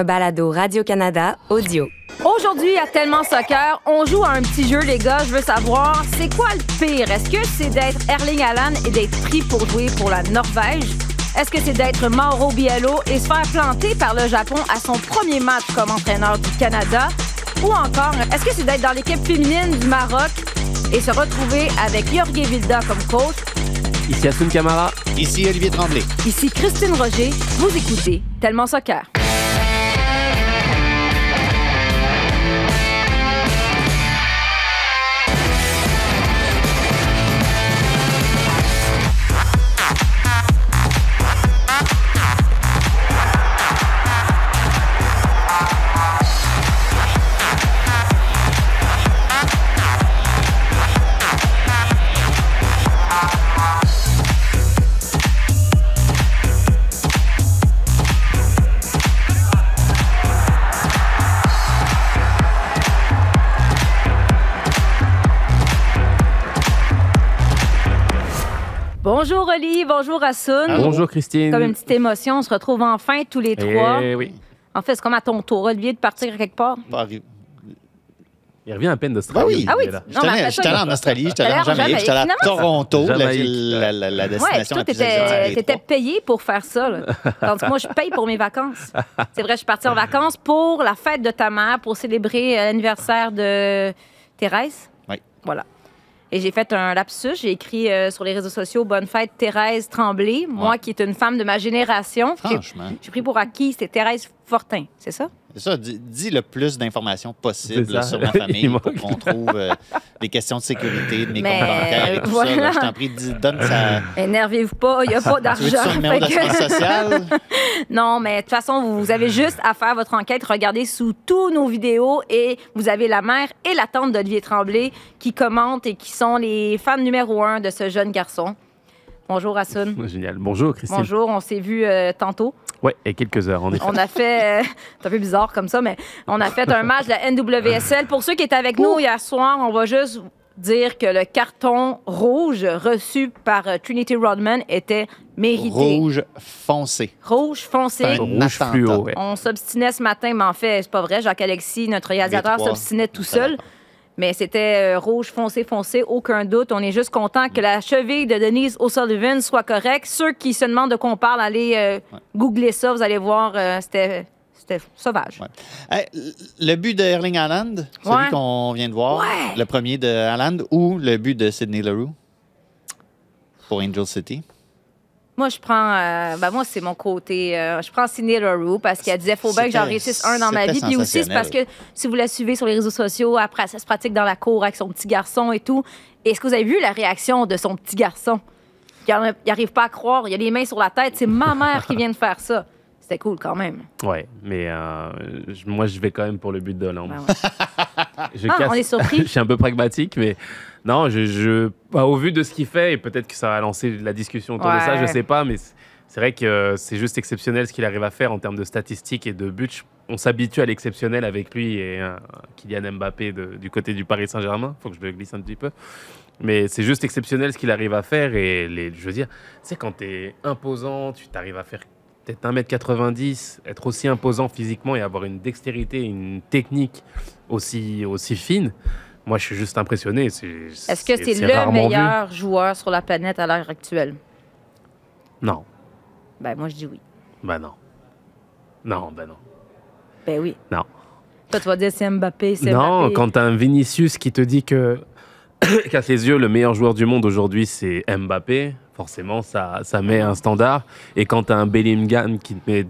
un balado Radio-Canada audio. Aujourd'hui, à Tellement Soccer, on joue à un petit jeu, les gars. Je veux savoir, c'est quoi le pire? Est-ce que c'est d'être Erling Haaland et d'être pris pour jouer pour la Norvège? Est-ce que c'est d'être Mauro Biello et se faire planter par le Japon à son premier match comme entraîneur du Canada? Ou encore, est-ce que c'est d'être dans l'équipe féminine du Maroc et se retrouver avec Jorge Vilda comme coach? Ici Assun Camara. Ici Olivier Tremblay. Ici Christine Roger. Vous écoutez Tellement Soccer. Bonjour Oli, bonjour Assun. Bonjour Christine. Comme une petite émotion, on se retrouve enfin tous les trois. Eh oui. En fait, c'est comme à ton tour, Olivier, de partir quelque part. Il revient à peine d'Australie. Ah oui. Ah oui. là. Non, J'étais mais allé- après ça, j'étais allé en Australie, j'étais allé T'as en Jamaïque, j'étais allé à Toronto, la, Jamaïque. la- la- la Ouais, destination toi, la plus exotique t'étais des t'étais trois. payé pour faire ça. là. Tandis que moi, je paye pour mes vacances. C'est vrai, je suis partie en vacances pour la fête de ta mère, pour célébrer euh, l'anniversaire de Thérèse. Oui. Voilà. Et j'ai fait un lapsus. J'ai écrit euh, sur les réseaux sociaux Bonne fête, Thérèse Tremblay. Moi, Ouais. qui est une femme de ma génération. J'ai- Franchement. J'ai pris pour acquis, c'était Thérèse Fortin, c'est ça? C'est ça, dis, dis le plus d'informations possible sur ma famille Il pour qu'on trouve euh, des questions de sécurité, de mes Mais, comptes bancaires et tout voilà. ça. là. Je t'en prie, dis- donne ça. Énervez-vous pas, il n'y a pas Tu veux d'argent. numéro Fait que- sociale? Non, mais de toute façon, vous, vous avez juste à faire votre enquête, regardez sous tous nos vidéos et vous avez la mère et la tante d'Olivier Tremblay qui commentent et qui sont les fans numéro un de ce jeune garçon. Bonjour Assun. Génial. Bonjour Christine. Bonjour, on s'est vu euh, tantôt. Ouais, et quelques heures en effet. On a fait, euh, c'est un peu bizarre comme ça, mais on a fait un match de la NWSL. Pour ceux qui étaient avec nous hier soir, on va juste dire que le carton rouge reçu par euh, Trinity Rodman était mérité. Rouge foncé. Rouge foncé. Un Rouge fluo, ouais. On s'obstinait ce matin, mais en fait, c'est pas vrai. Jacques-Alexis, notre réalisateur, s'obstinait tout seul. Mais c'était euh, rouge foncé, foncé, aucun doute. On est juste content que la cheville de Denise O'Sullivan soit correcte. Ceux qui se demandent de quoi on parle, allez euh, googler ça, vous allez voir, euh, c'était c'était sauvage. Ouais. Hey, le but de Erling Haaland, celui Ouais. qu'on vient de voir, Ouais. le premier de Haaland ou le but de Sidney Leroux pour Angel City? Moi, je prends. euh, ben, moi, c'est mon côté. euh, je prends Sidney Leroux parce qu'elle disait faut bien que j'en réussisse un dans ma vie. Puis aussi, c'est parce que si vous la suivez sur les réseaux sociaux, après, ça se pratique dans la cour avec son petit garçon et tout. Est-ce que vous avez vu la réaction de son petit garçon? Il n'arrive pas à croire. Il a les mains sur la tête. C'est ma mère qui vient de faire ça. C'était cool quand même. Ouais, mais euh, moi je vais quand même pour le but de Hollande. Ben ouais. Ah, on est surpris. je suis un peu pragmatique, mais non, je, je- bah, au vu de ce qu'il fait, et peut-être que ça va lancer la discussion autour de ça, je sais pas, mais c'est- c'est vrai que c'est juste exceptionnel ce qu'il arrive à faire en termes de statistiques et de buts. On s'habitue à l'exceptionnel avec lui et euh, Kylian Mbappé de- du côté du Paris Saint-Germain. Faut que je le glisse un petit peu. Mais c'est juste exceptionnel ce qu'il arrive à faire. Et les, je veux dire, tu sais, quand tu es imposant, tu t'arrives à faire peut-être 1m90, être aussi imposant physiquement et avoir une dextérité, une technique aussi, aussi fine. Moi, je suis juste impressionné. Est-ce que c'est le rarement vu. meilleur joueur sur la planète à l'heure actuelle? Non. Ben, moi, je dis oui. Bah non. Non, bah non. Ben oui. Non. Toi, tu vas dire c'est Mbappé, c'est Non, Mbappé. quand t'as un Vinicius qui te dit que, qu'à ses yeux, le meilleur joueur du monde aujourd'hui, c'est Mbappé, forcément, ça, ça met un standard. Et quand t'as un Bellingham qui te met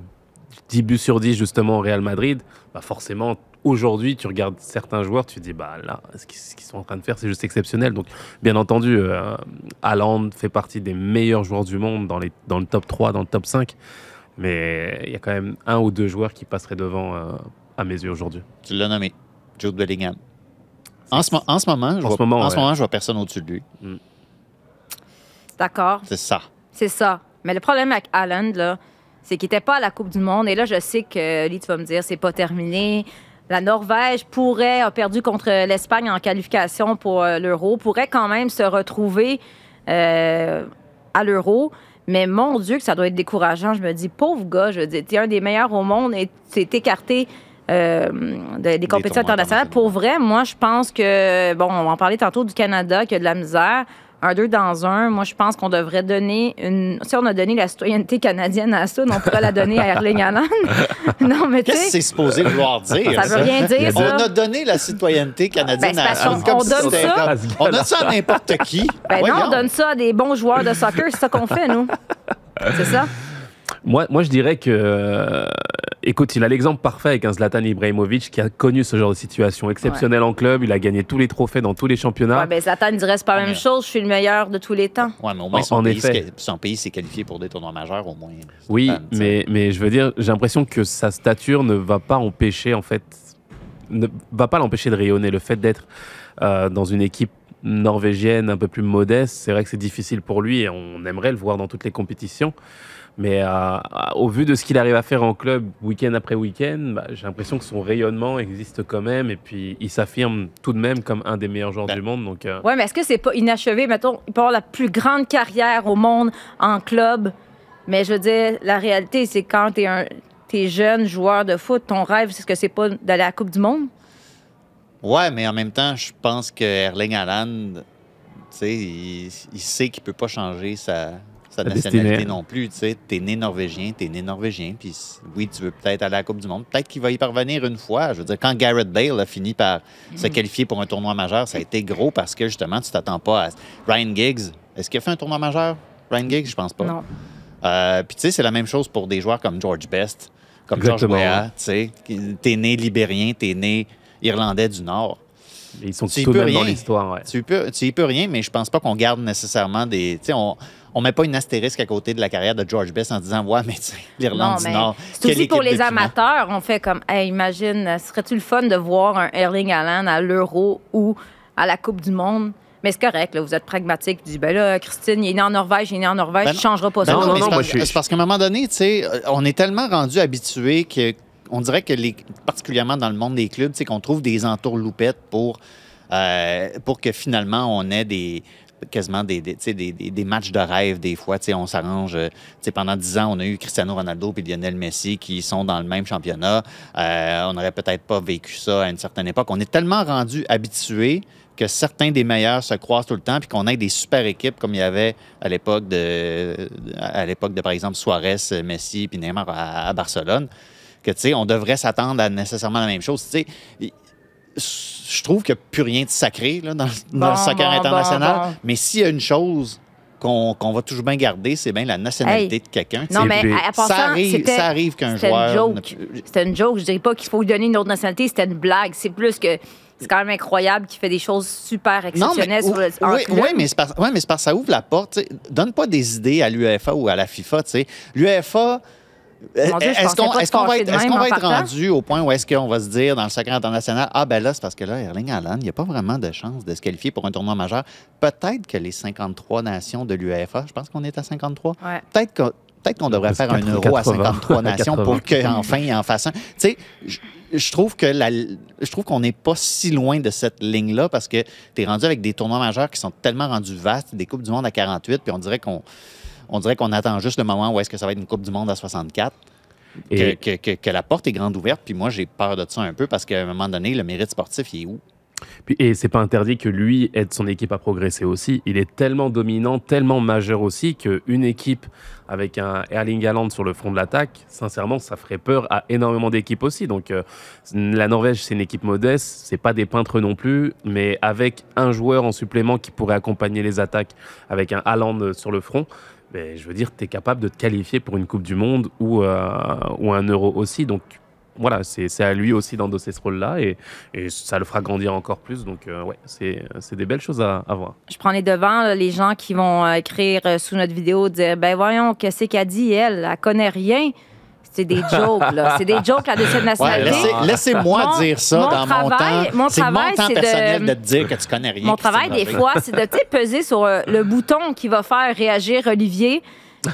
10 buts sur 10 justement au Real Madrid, bah forcément, aujourd'hui, tu regardes certains joueurs, tu te dis, bah là, ce qu'ils sont en train de faire, c'est juste exceptionnel. Donc, bien entendu, euh, Haaland fait partie des meilleurs joueurs du monde dans, les, dans le top 3, dans le top 5. Mais il y a quand même un ou deux joueurs qui passeraient devant euh, à mes yeux aujourd'hui. Tu l'as nommé, Jude Bellingham. En ce, en ce moment, je En vois, ce moment, en ce moment, je vois personne au-dessus de lui. D'accord. C'est ça. C'est ça. Mais le problème avec Haaland, là, c'est qu'il n'était pas à la Coupe du Monde. Et là, je sais que, Lee, tu vas me dire, c'est pas terminé. La Norvège pourrait, a perdu contre l'Espagne en qualification pour euh, l'Euro, pourrait quand même se retrouver euh, à l'Euro. Mais mon Dieu, que ça doit être décourageant. Je me dis, pauvre gars, je veux dire, t'es un des meilleurs au monde et t'es écarté euh, de- des compétitions internationales. Pour vrai, moi, je pense que, bon, on va en parler tantôt du Canada, qui a de la misère. Un, deux dans un. Moi, je pense qu'on devrait donner une. Si on a donné la citoyenneté canadienne à Assun, on pourrait la donner à Erling Haaland. non, mais tu Qu'est-ce que c'est supposé vouloir dire? Ça? veut rien dire, On ça. a donné la citoyenneté canadienne Ben, à comme on si donne ça. On donne ça à n'importe qui. Ben non, on donne ça à des bons joueurs de soccer, c'est ça qu'on fait, nous. C'est ça? Moi, moi, je dirais que, euh, écoute, il a l'exemple parfait avec un Zlatan Ibrahimovic qui a connu ce genre de situation exceptionnelle en club. Il a gagné tous les trophées dans tous les championnats. Ouais, ben Zlatan dirait c'est pas la même Ouais. chose, je suis le meilleur de tous les temps. Ouais, mais au moins, En- son, en pays, effet. s'est- son pays s'est qualifié pour des tournois majeurs, au moins. Oui, Zlatan, mais, mais je veux dire, j'ai l'impression que sa stature ne va pas empêcher, en fait, ne va pas l'empêcher de rayonner. Le fait d'être euh, dans une équipe norvégienne un peu plus modeste, c'est vrai que c'est difficile pour lui et on aimerait le voir dans toutes les compétitions. Mais euh, au vu de ce qu'il arrive à faire en club week-end après week-end, bah, j'ai l'impression que son rayonnement existe quand même et puis il s'affirme tout de même comme un des meilleurs joueurs Ben, du monde. Donc, euh, Ouais, mais est-ce que c'est pas inachevé? Mettons, il peut avoir la plus grande carrière au monde en club, mais je veux dire, la réalité, c'est quand t'es un. T'es jeune joueur de foot, ton rêve, c'est ce que c'est pas d'aller à la Coupe du Monde? Ouais, mais en même temps, je pense que Erling Haaland, tu sais, il, il sait qu'il peut pas changer sa, nationalité destinée. non plus. Tu sais, t'es né norvégien, t'es né norvégien, puis oui, tu veux peut-être aller à la Coupe du Monde. Peut-être qu'il va y parvenir une fois. Je veux dire, quand Garrett Bale a fini par se Mm. qualifier pour un tournoi majeur, ça a été gros parce que justement, tu t'attends pas à. Ryan Giggs, est-ce qu'il a fait un tournoi majeur? Ryan Giggs, je pense pas. Non. Euh, Puis tu sais, c'est la même chose pour des joueurs comme George Best, comme George Exactement, Weah. ouais. Tu sais, t'es né libérien, t'es né irlandais du Nord. ils sont Tu y peux même dans rien. l'histoire. ouais. Tu peux, tu y peux rien, mais je pense pas qu'on garde nécessairement des. Tu sais, on, on met pas une astérisque à côté de la carrière de George Best en disant Ouais, mais tu sais, l'Irlande Non, du Nord. c'est aussi pour les amateurs. On fait comme, hey, imagine, serait-tu le fun de voir un Erling Haaland à l'Euro ou à la Coupe du Monde? Mais c'est correct, là, vous êtes pragmatique. Tu dis, ben là, Christine, il est né en Norvège, il est né en Norvège, Ben il non. changera pas Ben ça. non, mais non, c'est moi, parce- je suis- c'est parce qu'à un moment donné, tu sais, on est tellement rendu habitué que on dirait que particulièrement dans le monde des clubs, sais, qu'on trouve des entourloupettes pour euh, pour que finalement on ait des quasiment des, matchs de rêve des fois. On s'arrange. euh, pendant dix ans, on a eu Cristiano Ronaldo et Lionel Messi qui sont dans le même championnat. Euh, on n'aurait peut-être pas vécu ça à une certaine époque. On est tellement rendu habitué que certains des meilleurs se croisent tout le temps, puis qu'on ait des super équipes comme il y avait à l'époque de, l'époque de par exemple Suarez, Messi, puis Neymar à Barcelone, que tu sais, on devrait s'attendre à nécessairement la même chose. Tu sais, je trouve qu'il n'y a plus rien de sacré là, dans, dans Bon, le soccer bon, international, bon, bon. mais s'il y a une chose qu'on qu'on va toujours bien garder, c'est bien la nationalité Hey. de quelqu'un. Non, mais puis, à, à passant, ça arrive, ça arrive qu'un c'était joueur. Une ne joke. peut- C'était une joke. Je dirais pas qu'il faut lui donner une autre nationalité, c'était une blague. C'est plus que c'est quand même incroyable qu'il fait des choses super exceptionnelles sur le oui, oui, mais c'est parce, ouais, mais c'est parce que ça ouvre la porte. Donne pas des idées à l'UEFA ou à la FIFA. tu sais. L'UEFA. Est-ce qu'on qu'on va être, va rendu au point où est-ce qu'on va se dire dans le soccer international Ah, ben là, c'est parce que là, Erling Haaland, il n'y a pas vraiment de chance de se qualifier pour un tournoi majeur. Peut-être que les 53 nations de l'UEFA, je pense qu'on est à 53, Ouais. peut-être qu'on peut-être qu'on devrait faire un 80, euro à 53 80. nations pour qu'enfin il en fasse un. Tu sais, je- je trouve que la, je trouve qu'on n'est pas si loin de cette ligne-là parce que tu es rendu avec des tournois majeurs qui sont tellement rendus vastes, des Coupes du Monde à 48, puis on dirait qu'on on dirait qu'on attend juste le moment où est-ce que ça va être une Coupe du Monde à 64. Que, Et- que- que- que la porte est grande ouverte, puis moi j'ai peur de ça un peu parce qu'à un moment donné, le mérite sportif, il est où? Puis- et c'est pas interdit que lui aide son équipe à progresser aussi. Il est tellement dominant, tellement majeur aussi qu'une équipe avec un Erling Haaland sur le front de l'attaque, sincèrement, ça ferait peur à énormément d'équipes aussi. Donc euh, la Norvège, c'est une équipe modeste, c'est pas des peintres non plus, mais avec un joueur en supplément qui pourrait accompagner les attaques, avec un Haaland sur le front. Je veux dire, tu es capable de te qualifier pour une Coupe du Monde ou, euh, ou un Euro aussi. Donc voilà, c'est à lui aussi d'endosser ce rôle-là et, ça le fera grandir encore plus. Donc, euh, ouais, c'est des belles choses à, voir. Je prends les devants, les gens qui vont euh, écrire euh, sous notre vidéo, dire Ben voyons, qu'est-ce qu'elle dit, elle? Elle connaît rien. C'est des jokes, là. C'est des jokes, la deuxième Ouais, nationalité. laissez- Laissez-moi Mon- dire ça mon dans mon travail- temps. mon C'est mon travail, temps c'est de- personnel de... te dire que tu connais rien. Mon travail, des fois, c'est de peser sur euh, le bouton qui va faire réagir Olivier.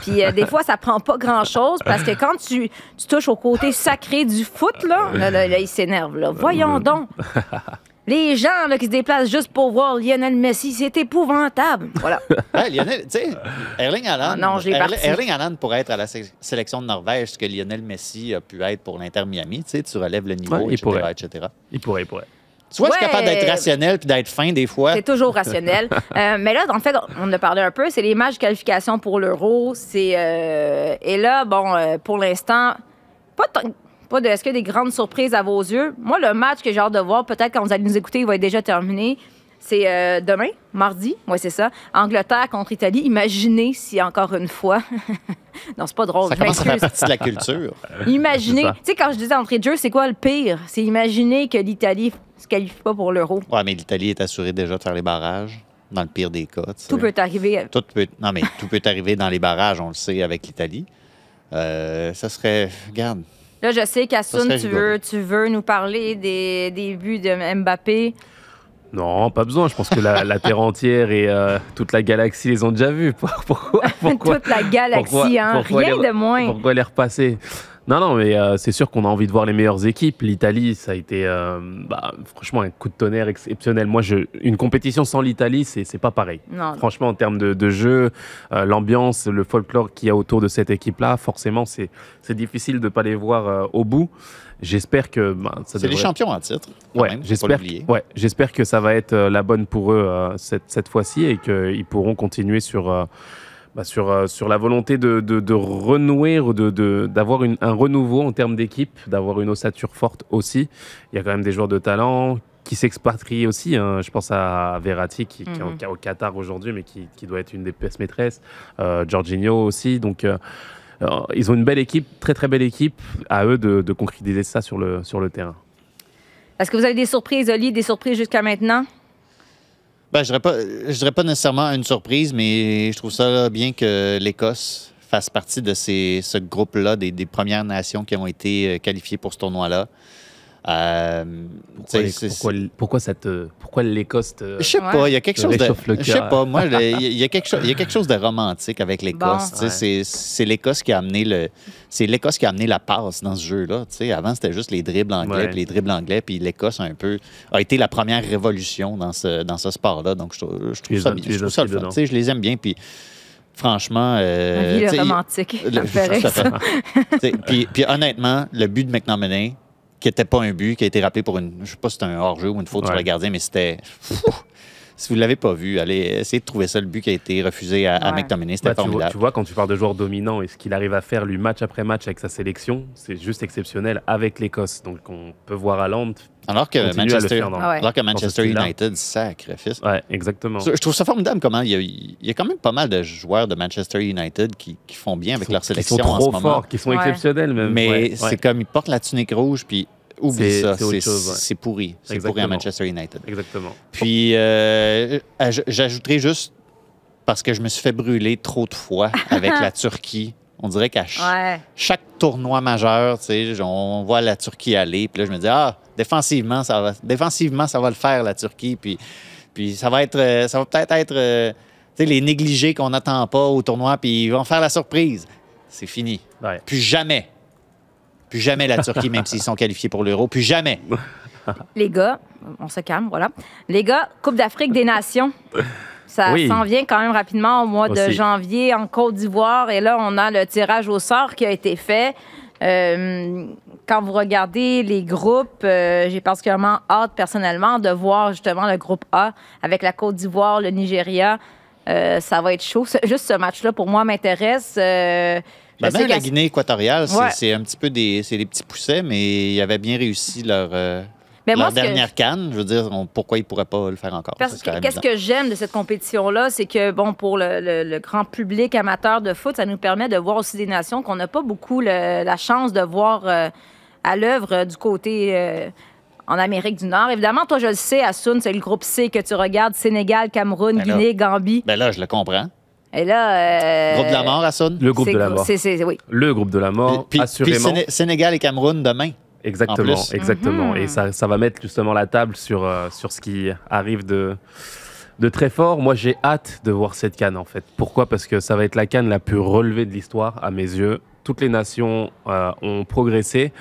Puis euh, des fois, ça prend pas grand-chose parce que quand tu, tu touches au côté sacré du foot, là, là, là, là, il s'énerve. là. Voyons donc. Les gens là, qui se déplacent juste pour voir Lionel Messi, c'est épouvantable. Voilà. Ouais, Lionel, tu sais, Erling Haaland, Ah non, je l'ai Erling. Erling Haaland pourrait être à la sé- sélection de Norvège, ce que Lionel Messi a pu être pour l'Inter Miami. Tu sais, tu relèves le niveau, Ouais, il etc., pourrait. etc. Il pourrait, il pourrait. Soit tu es Ouais. capable d'être rationnel puis d'être fin des fois. C'est toujours rationnel. Euh, mais là, en fait, on en a parlé un peu. C'est les matchs de qualification pour l'Euro. C'est euh, et là, bon, euh, pour l'instant, pas tant- pas de. Est-ce qu'il y a des grandes surprises à vos yeux? Moi, le match que j'ai hâte de voir, peut-être quand vous allez nous écouter, il va être déjà terminé. C'est euh, demain, mardi? Oui, c'est ça. Angleterre contre Italie. Imaginez si encore une fois. non, c'est pas drôle. Ça je commence à faire m'excuse. partie de la culture. Imaginez. Tu sais, quand je disais entrée de jeu, c'est quoi le pire? C'est imaginer que l'Italie se qualifie pas pour l'Euro. Ouais, mais l'Italie est assurée déjà de faire les barrages, dans le pire des cas. Tout peut arriver. Tout peut, non, mais tout peut arriver dans les barrages, on le sait, avec l'Italie. Euh, ça serait. Regarde. Là, je sais serait tu rigolo. veux, tu veux nous parler des, des buts de Mbappé. Non, pas besoin. Je pense que la, la Terre entière et euh, toute la galaxie les ont déjà vus. Pourquoi, pourquoi, Toute la galaxie, pourquoi- hein? pourquoi Rien les- de moins. Pourquoi les repasser? Non, non, mais euh, c'est sûr qu'on a envie de voir les meilleures équipes. L'Italie, ça a été euh, bah, franchement un coup de tonnerre exceptionnel. Moi, je, une compétition sans l'Italie, c'est c'est pas pareil. Non. Franchement, en termes de, de jeu, euh, l'ambiance, le folklore qu'il y a autour de cette équipe-là, forcément, c'est c'est difficile de ne pas les voir euh, au bout. J'espère que bah, ça C'est les champions en titre. Ouais, même, j'espère. Ouais, j'espère que ça va être euh, la bonne pour eux euh, cette, cette fois-ci et qu'ils pourront continuer sur. Bah, sur, euh, sur la volonté de, de, de renouer, ou de- de- d'avoir un renouveau en termes d'équipe, d'avoir une ossature forte aussi. Il y a quand même des joueurs de talent qui s'expatrient aussi. hein. Je pense à Verratti qui, qui est au- Mhm. qui est au Qatar aujourd'hui, mais qui, qui doit être une des pièces maîtresses. Euh, Jorginho aussi. Donc, euh, euh, ils ont une belle équipe, très très belle équipe. À eux de, de concrétiser ça sur le, sur le terrain. Est-ce que vous avez des surprises, Oli, des surprises jusqu'à maintenant? Ben, je je dirais pas nécessairement une surprise, mais je trouve ça bien que l'Écosse fasse partie de ces, ce groupe-là, des, des Premières Nations qui ont été euh, qualifiées pour ce tournoi-là. Euh, Pourquoi, c'est- pourquoi, pourquoi, ça te- pourquoi l'Écosse te- Je sais Ouais. pas, il y a quelque chose de. le Je sais pas, moi, le- il y, a- quelque chose, il y a quelque chose de romantique avec l'Écosse. Bon. tu sais, c'est- C'est l'Écosse qui a amené le, c'est l'Écosse qui a amené la passe dans ce jeu-là. tu sais. Avant, c'était juste les dribbles anglais, Ouais. puis les dribbles anglais, puis l'Écosse un peu a été la première révolution dans ce, dans ce sport-là. Donc, je, trouve- je Tu trouve les ça bien. les Je trouve ça le fun. Tu sais, Je les aime bien, puis franchement. euh, sais, romantique. le- Ça ça puis, puis honnêtement, le but de McNominay, qui n'était pas un but, qui a été rappelé pour une. Je sais pas si c'était un hors-jeu ou une faute sur Ouais. le gardien, mais c'était. Si vous ne l'avez pas vu, allez essayer de trouver ça, le but qui a été refusé à, à Ouais. McTominay. C'était Bah, tu, vois, formidable. tu vois, quand tu parles de joueur dominant et ce qu'il arrive à faire lui match après match avec sa sélection, c'est juste exceptionnel avec l'Écosse. Donc on peut voir à Londres Alors que Manchester, faire. dans- Ah ouais. alors que Manchester. United, sacrifice. Ouais, exactement. Je trouve ça formidable comment il y, a, il y a quand même pas mal de joueurs de Manchester United qui, qui font bien avec Qui leur sont- qui sélection sont en trop ce moment. forts, qui sont Ouais. exceptionnels même. Mais Ouais, c'est ouais, comme ils portent la tunique rouge, puis oublie ça. c'est ouais. pourri. C'est pourri à. Manchester United. Exactement. Puis, euh, aj- j'ajouterais juste, parce que je me suis fait brûler trop de fois avec la Turquie. On dirait qu'à ch- Ouais. chaque tournoi majeur, tu sais, on voit la Turquie aller. Puis là, je me dis, ah, défensivement, ça va, défensivement, ça va le faire, la Turquie. Puis, puis ça va être, euh, ça va peut-être être, euh, les négligés qu'on n'attend pas au tournoi, puis ils vont faire la surprise. C'est fini. Ouais. Plus jamais. Plus jamais la Turquie, même s'ils sont qualifiés pour l'Euro. Plus jamais. Les gars, on se calme, voilà. Les gars, Coupe d'Afrique des Nations. Ça Oui. s'en vient quand même rapidement au mois de janvier en Côte d'Ivoire. Et là, on a le tirage au sort qui a été fait. Euh, quand vous regardez les groupes, euh, j'ai particulièrement hâte personnellement de voir justement le groupe A avec la Côte d'Ivoire, le Nigeria. Euh, ça va être chaud. Juste ce match-là, pour moi, m'intéresse. Je Ben, même la Guinée équatoriale, c'est Ouais. un petit peu des, des petits poussets, mais ils avaient bien réussi leur, euh, Mais moi, leur ce que- dernière canne. Je veux dire, on- pourquoi ils ne pourraient pas le faire encore? Parce que qu'est-ce que j'aime de cette compétition-là, c'est que, bon, pour le, le- le grand public amateur de foot, ça nous permet de voir aussi des nations qu'on n'a pas beaucoup le- la chance de voir euh, à l'œuvre euh, du côté euh, en Amérique du Nord. Évidemment, toi, je le sais, Assoun, c'est le groupe C que tu regardes Sénégal, Cameroun, Ben là. Guinée, Gambie. Ben là, je le comprends. Et là. euh, Groupe de la mort, Hassoun? Le groupe de la mort. c'est- c'est- oui. Le groupe de la mort, Puis, assurément. Séné- Sénégal et Cameroun demain. Exactement, exactement. Mhm. Et ça, ça va mettre justement la table sur, euh, sur ce qui arrive de, de très fort. Moi, j'ai hâte de voir cette canne, en fait. Pourquoi? Parce que ça va être la canne la plus relevée de l'histoire, à mes yeux. Toutes les nations euh, ont progressé.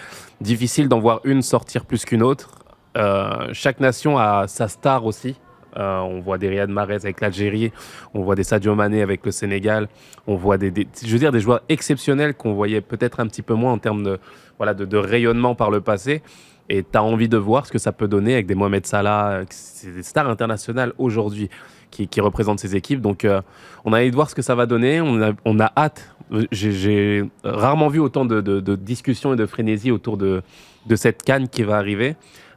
Difficile d'en voir une sortir plus qu'une autre. euh, chaque nation a sa star aussi. Euh, on voit des Riyad Mahrez avec l'Algérie, on voit des Sadio Mané avec le Sénégal, on voit des, je veux dire, des joueurs exceptionnels qu'on voyait peut-être un petit peu moins en termes de, voilà, de, rayonnement par le passé. Et tu as envie de voir ce que ça peut donner avec des Mohamed Salah, euh, des stars internationales aujourd'hui qui, représentent ces équipes. Donc euh, on a envie de voir ce que ça va donner, on a, hâte. J'ai- rarement vu autant de, discussions et de frénésie autour de cette canne qui va arriver.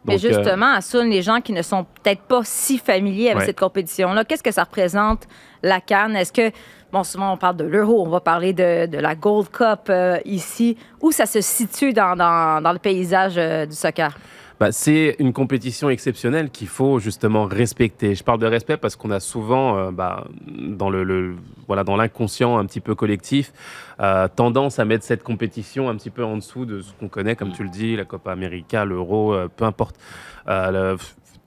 Mais Donc, euh, justement, Assoun, les gens qui ne sont peut-être pas si familiers avec Ouais. cette compétition-là, qu'est-ce que ça représente, la Cannes? Est-ce que, bon, souvent on parle de l'Euro, on va parler de, de la Gold Cup euh, ici. Où ça se situe dans, dans- dans le paysage euh, du soccer? Bah, c'est une compétition exceptionnelle qu'il faut justement respecter. Je parle de respect parce qu'on a souvent, euh, bah, dans le, le- voilà, dans l'inconscient un petit peu collectif, euh, tendance à mettre cette compétition un petit peu en dessous de ce qu'on connaît, comme tu le dis, la Copa América, l'Euro, euh, peu importe. Euh,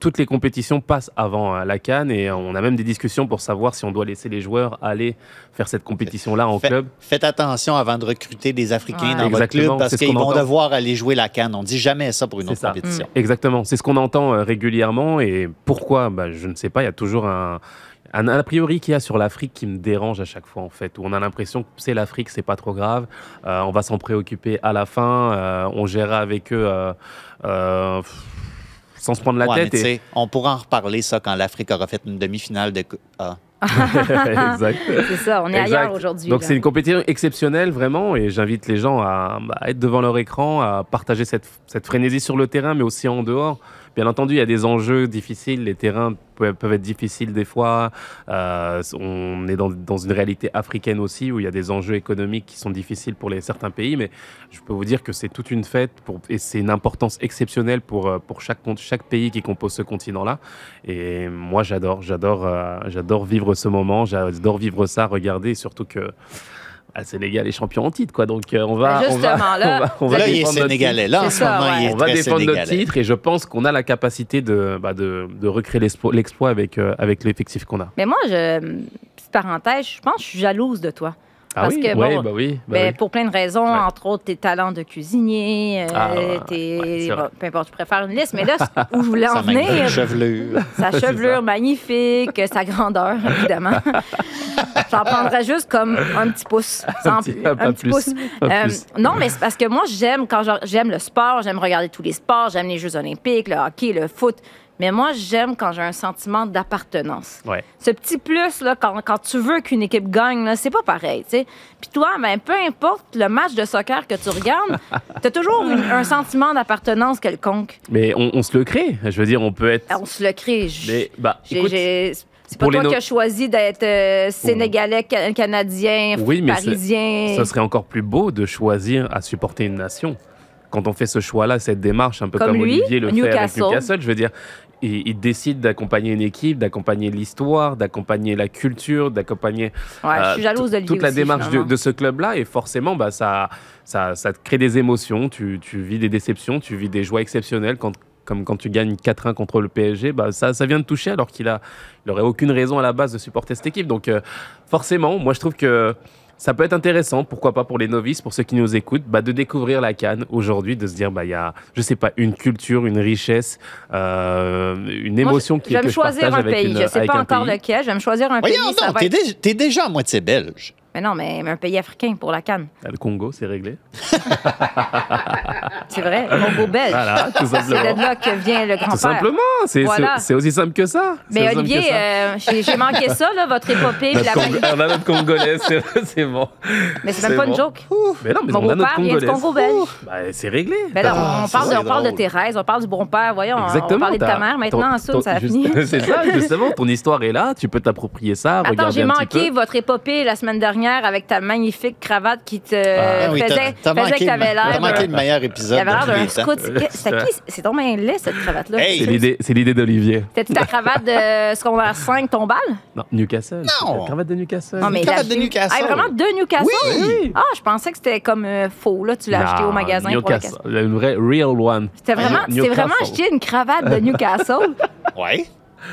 toutes les compétitions passent avant euh, la Cannes et on a même des discussions pour savoir si on doit laisser les joueurs aller faire cette compétition-là en Fait- club. Faites attention avant de recruter des Africains Ouais. dans votre Exactement, club parce c'est ce qu'ils qu'on vont entend. devoir aller jouer la canne. On dit jamais ça pour une C'est autre ça. compétition. Exactement, c'est ce qu'on entend euh, régulièrement et pourquoi? Bah, Je ne sais pas, il y a toujours un, un a priori qu'il y a sur l'Afrique qui me dérange à chaque fois en fait, où on a l'impression que c'est l'Afrique, c'est pas trop grave, euh, on va s'en préoccuper à la fin, euh, on gérera avec eux euh, euh, sans se prendre la Ouais, tête. et- on pourra en reparler ça quand l'Afrique aura fait une demi-finale de. Ah. exact. C'est ça, on est Exact. ailleurs aujourd'hui. Donc c'est une compétition exceptionnelle vraiment et j'invite les gens à, bah, à être devant leur écran, à partager cette, cette frénésie sur le terrain mais aussi en dehors. Bien entendu, il y a des enjeux difficiles, les terrains peuvent, être difficiles des fois. Euh, on est dans, une réalité africaine aussi où il y a des enjeux économiques qui sont difficiles pour certains pays, mais je peux vous dire que c'est toute une fête et c'est une importance exceptionnelle pour, euh, chaque pays qui compose ce continent-là. Et moi, j'adore, j'adore, euh, j'adore vivre ce moment, j'adore vivre ça, regarder, surtout que ah, le Sénégal est champion en titre, quoi. Donc euh, on va, on va, justement, là, on va, on va Là, il est défendre notre sénégalais. Là, en C'est ce ça, moment, il ouais. est on va très défendre notre sénégalais. titre et je pense qu'on a la capacité de, bah, de, de recréer l'explo- l'exploit avec, euh, avec l'effectif qu'on a. Mais moi, je, petite parenthèse, je pense que je suis jalouse de toi. Ah Parce oui, que, ouais, bon, bah oui, bah Ben, oui. Pour plein de raisons, Ouais. entre autres tes talents de cuisinier, euh, Ah, ouais, tes- ouais, bon, peu importe, je préfère une liste, mais là, où je voulais en Sa venir, chevelure. sa chevelure magnifique, sa grandeur, évidemment. J'en prendrais juste comme un petit pouce, sans petit- plus, un un pas petit plus, pouce. Euh, plus. non, mais c'est parce que moi, j'aime quand j'aime le sport, j'aime regarder tous les sports, j'aime les Jeux olympiques, le hockey, le foot. Mais moi, j'aime quand j'ai un sentiment d'appartenance. Ouais. Ce petit plus, là, quand, quand tu veux qu'une équipe gagne, là, c'est pas pareil. Puis toi, ben, peu importe le match de soccer que tu regardes, tu as toujours une- un sentiment d'appartenance quelconque. Mais on, on se le crée. Je veux dire, on peut être. On se le crée. Mais, bah, écoute, C'est pas pour toi no- qui as choisi d'être euh, sénégalais, ca- canadien, Oui, mais parisien. ce serait encore plus beau de choisir à supporter une nation. Quand on fait ce choix-là, cette démarche, un peu Comme comme, lui, Olivier le fait avec. Newcastle, je veux dire, il, il décide d'accompagner une équipe, d'accompagner l'histoire, d'accompagner la culture, d'accompagner Ouais, euh, toute la aussi, démarche de, ce club-là. Et forcément, bah, ça, ça, ça te crée des émotions, tu, tu vis des déceptions, tu vis des joies exceptionnelles. Quand, comme quand tu gagnes 4-1 contre le PSG, bah, ça, ça vient de toucher alors qu'il a, il aurait aucune raison à la base de supporter cette équipe. Donc euh, forcément, moi je trouve que ça peut être intéressant, pourquoi pas pour les novices, pour ceux qui nous écoutent, bah, de découvrir la Cannes aujourd'hui, de se dire, bah, il y a, je sais pas, une culture, une richesse, euh, une émotion qui je vais que me je choisir partage un avec pays. une- je sais avec pas un encore pays. lequel. Je vais me choisir un pays. Voyons donc, va t'es être- dé- t'es déjà à moitié belge. Mais non, mais, mais un pays africain pour la canne. Ah, Le Congo, c'est réglé. C'est vrai, Congo belge. Voilà, tout C'est simplement. de là que vient le Tout grand-père. simplement, c'est Voilà. c'est- c'est aussi simple que ça. C'est Mais Olivier, euh, j'ai manqué ça, là, votre épopée. Notre la Congo- on a notre Congolais, c'est c'est bon. Mais c'est même c'est pas une bon. joke. Mais non, mais Mon on a notre du. Congo belge. Bah, c'est réglé. Ben là, Ah, on, parle de, c'est on parle de. Thérèse, on parle du bon père. Voyons, on- on Exactement. parlait de ta mère maintenant, ton- ça, ton- ça a fini. C'est ça, justement. Ton histoire est là. Tu peux t'approprier ça, Attends, j'ai manqué votre épopée la semaine dernière avec ta magnifique cravate qui te Ah oui, faisait, faisait manqué, que t'avais t'as l'air. manqué d'un- le meilleur Il épisode. avait l'air d'un scout. C'est ton main laid, cette cravate-là. Hey! C'est l'idée, c'est l'idée d'Olivier. C'était ta cravate de secondaire 5, ton bal? Non, Newcastle. Non. La cravate de Newcastle. Non, mais Une la- cravate de Newcastle. Ah, vraiment de Newcastle? Oui. Ah, je pensais que c'était comme euh, faux, là. Tu l'as acheté au magasin pour le Newcastle. Une vraie real one. C'était vraiment, vraiment acheté une cravate de Newcastle? Ouais.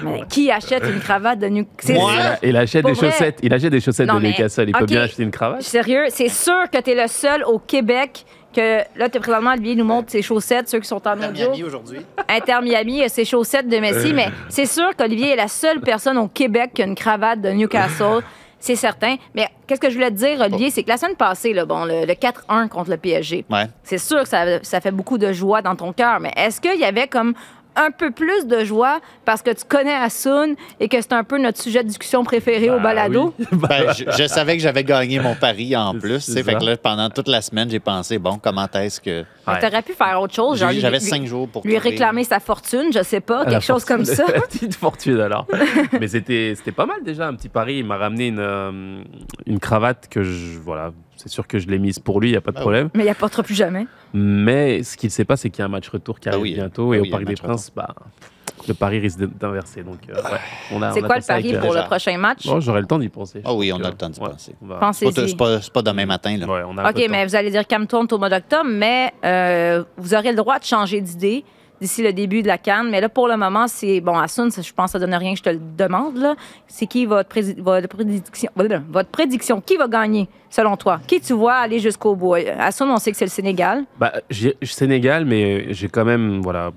Mais qui achète une cravate de Newcastle? Moi? Il achète Pour des vrai. chaussettes. Il achète des chaussettes Non, de Newcastle. Il peut bien acheter une cravate. Sérieux, c'est sûr que tu es le seul au Québec que là, tu présentement, Olivier nous montre ses chaussettes, ceux qui sont en audio. aujourd'hui. Inter Miami, ses chaussettes de Messi, mais c'est sûr qu'Olivier est la seule personne au Québec qui a une cravate de Newcastle. C'est certain. Mais qu'est-ce que je voulais te dire, Olivier, c'est que la semaine passée, là, bon, le, le 4-1 contre le PSG, Ouais. c'est sûr que ça, ça fait beaucoup de joie dans ton cœur, mais est-ce qu'il y avait comme un peu plus de joie parce que tu connais Asun et que c'est un peu notre sujet de discussion préféré au Bah balado? oui. Ben, je, je savais que j'avais gagné mon pari en C'est plus. ça. Fait que là, pendant toute la semaine, j'ai pensé, bon, comment est-ce que. Ouais. Tu aurais pu faire autre chose, J'avais lui- cinq jours pour lui trouver- réclamer sa fortune, je sais pas, La quelque chose comme ça. La petite fortune alors. Mais c'était c'était pas mal déjà un petit pari. Il m'a ramené une euh, une cravate que je voilà. C'est sûr que je l'ai mise pour lui, il y a pas de Ah oui. problème. Mais il apportera plus jamais. Mais ce qu'il ne sait pas, c'est qu'il y a un match retour qui Ah arrive oui. bientôt Ah et oui, au Parc des Princes, bah, le pari risque d'inverser. Donc euh, ouais, on a- C'est on quoi le pari pour le prochain match? Bon, j'aurai le temps d'y penser. Ah oui, on a le temps d'y ouais, penser. va- C'est pas, Pensez-y. c'est pas- c'est pas demain matin, là. ouais, on a un peu OK, mais temps. vous allez dire calme-toi au mois d'octobre, mais euh, vous aurez le droit de changer d'idée d'ici le début de la Cannes. Mais là, pour le moment, c'est... Bon, Asun, ça, je pense que ça donne rien que je te le demande. là. C'est qui votre, prési- votre prédiction? Votre prédiction? Qui va gagner, selon toi? Qui tu vois aller jusqu'au bout? Asun, on sait que c'est le Sénégal. Bah, j'ai- Sénégal, mais j'ai quand même, voilà,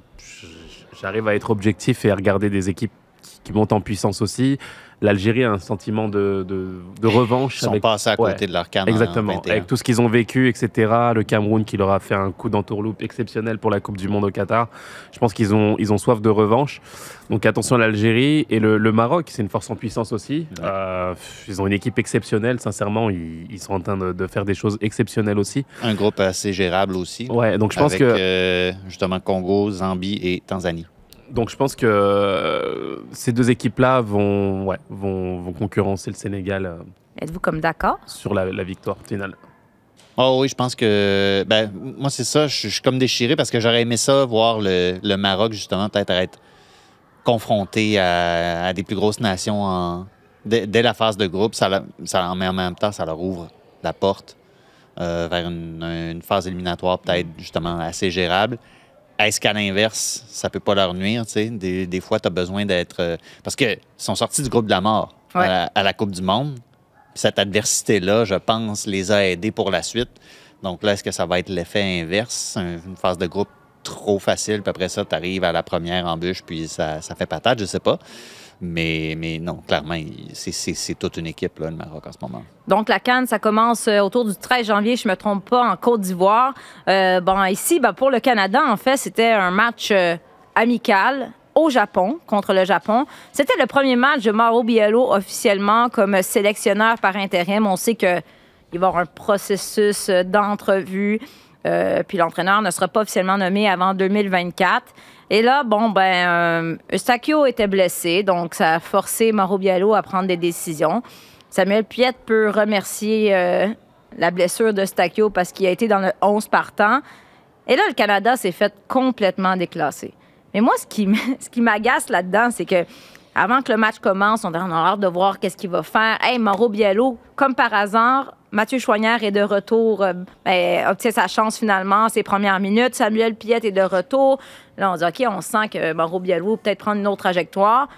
j'arrive à être objectif et à regarder des équipes qui, montent en puissance aussi. L'Algérie a un sentiment de, de, de revanche. Ils sont avec- passés à côté de leur canne. en Exactement, 21. avec tout ce qu'ils ont vécu, etc. Le Cameroun qui leur a fait un coup d'entourloupe exceptionnel pour la Coupe du Monde au Qatar. Je pense qu'ils ont, ils ont soif de revanche. Donc attention à l'Algérie et le, le Maroc, c'est une force en puissance aussi. Ouais. Euh, ils ont une équipe exceptionnelle, sincèrement, ils, ils sont en train de, de faire des choses exceptionnelles aussi. Un groupe assez gérable aussi. Ouais, donc je pense avec, que euh, justement, Congo, Zambie et Tanzanie. Donc je pense que euh, ces deux équipes-là vont, ouais, vont, vont concurrencer le Sénégal euh, Êtes-vous comme d'accord? sur la, la victoire finale. Oh oui, je pense que. Ben, moi, c'est ça. Je, je suis comme déchiré parce que j'aurais aimé ça, voir le, le Maroc, justement, peut-être être confronté à, à des plus grosses nations en, dès, dès la phase de groupe. Ça, la- ça, mais en même temps, ça leur ouvre la porte euh, vers une, une phase éliminatoire peut-être justement assez gérable. Est-ce qu'à l'inverse, ça peut pas leur nuire? tu sais? Des, des fois, tu as besoin d'être. euh, parce qu'ils sont sortis du groupe de la mort Ouais. à, la, à la Coupe du Monde. Cette adversité-là, je pense, les a aidés pour la suite. Donc là, est-ce que ça va être l'effet inverse? un- une phase de groupe trop facile, puis après ça, tu arrives à la première embûche, puis ça, ça fait patate, je sais pas. Mais, mais non, clairement, c'est- toute une équipe, le Maroc, en ce moment. Donc, la Cannes, ça commence euh, autour du 13 janvier, je ne me trompe pas, en Côte d'Ivoire. Euh, bon, ici, ben, pour le Canada, en fait, c'était un match euh, amical au Japon, contre le Japon. C'était le premier match de Mauro Biello officiellement comme sélectionneur par intérim. On sait qu'il va y avoir un processus d'entrevue, puis l'entraîneur ne sera pas officiellement nommé avant 2024. Et là, bon, ben, Eustachio était blessé, donc ça a forcé Mauro Biello à prendre des décisions. Samuel Piette peut remercier euh, la blessure de Stacchio parce qu'il a été dans le 11 partant. Et là, le Canada s'est fait complètement déclasser. Mais moi, ce qui m'agace là-dedans, c'est que avant que le match commence, on a hâte de voir qu'est-ce qu'il va faire. Hey, Mauro Biello, comme par hasard, Mathieu Choignard est de retour, euh, ben, obtient sa chance finalement, ses premières minutes. Samuel Piette est de retour. Là, on dit, OK, on sent que Mauro Biello peut peut-être prendre une autre trajectoire.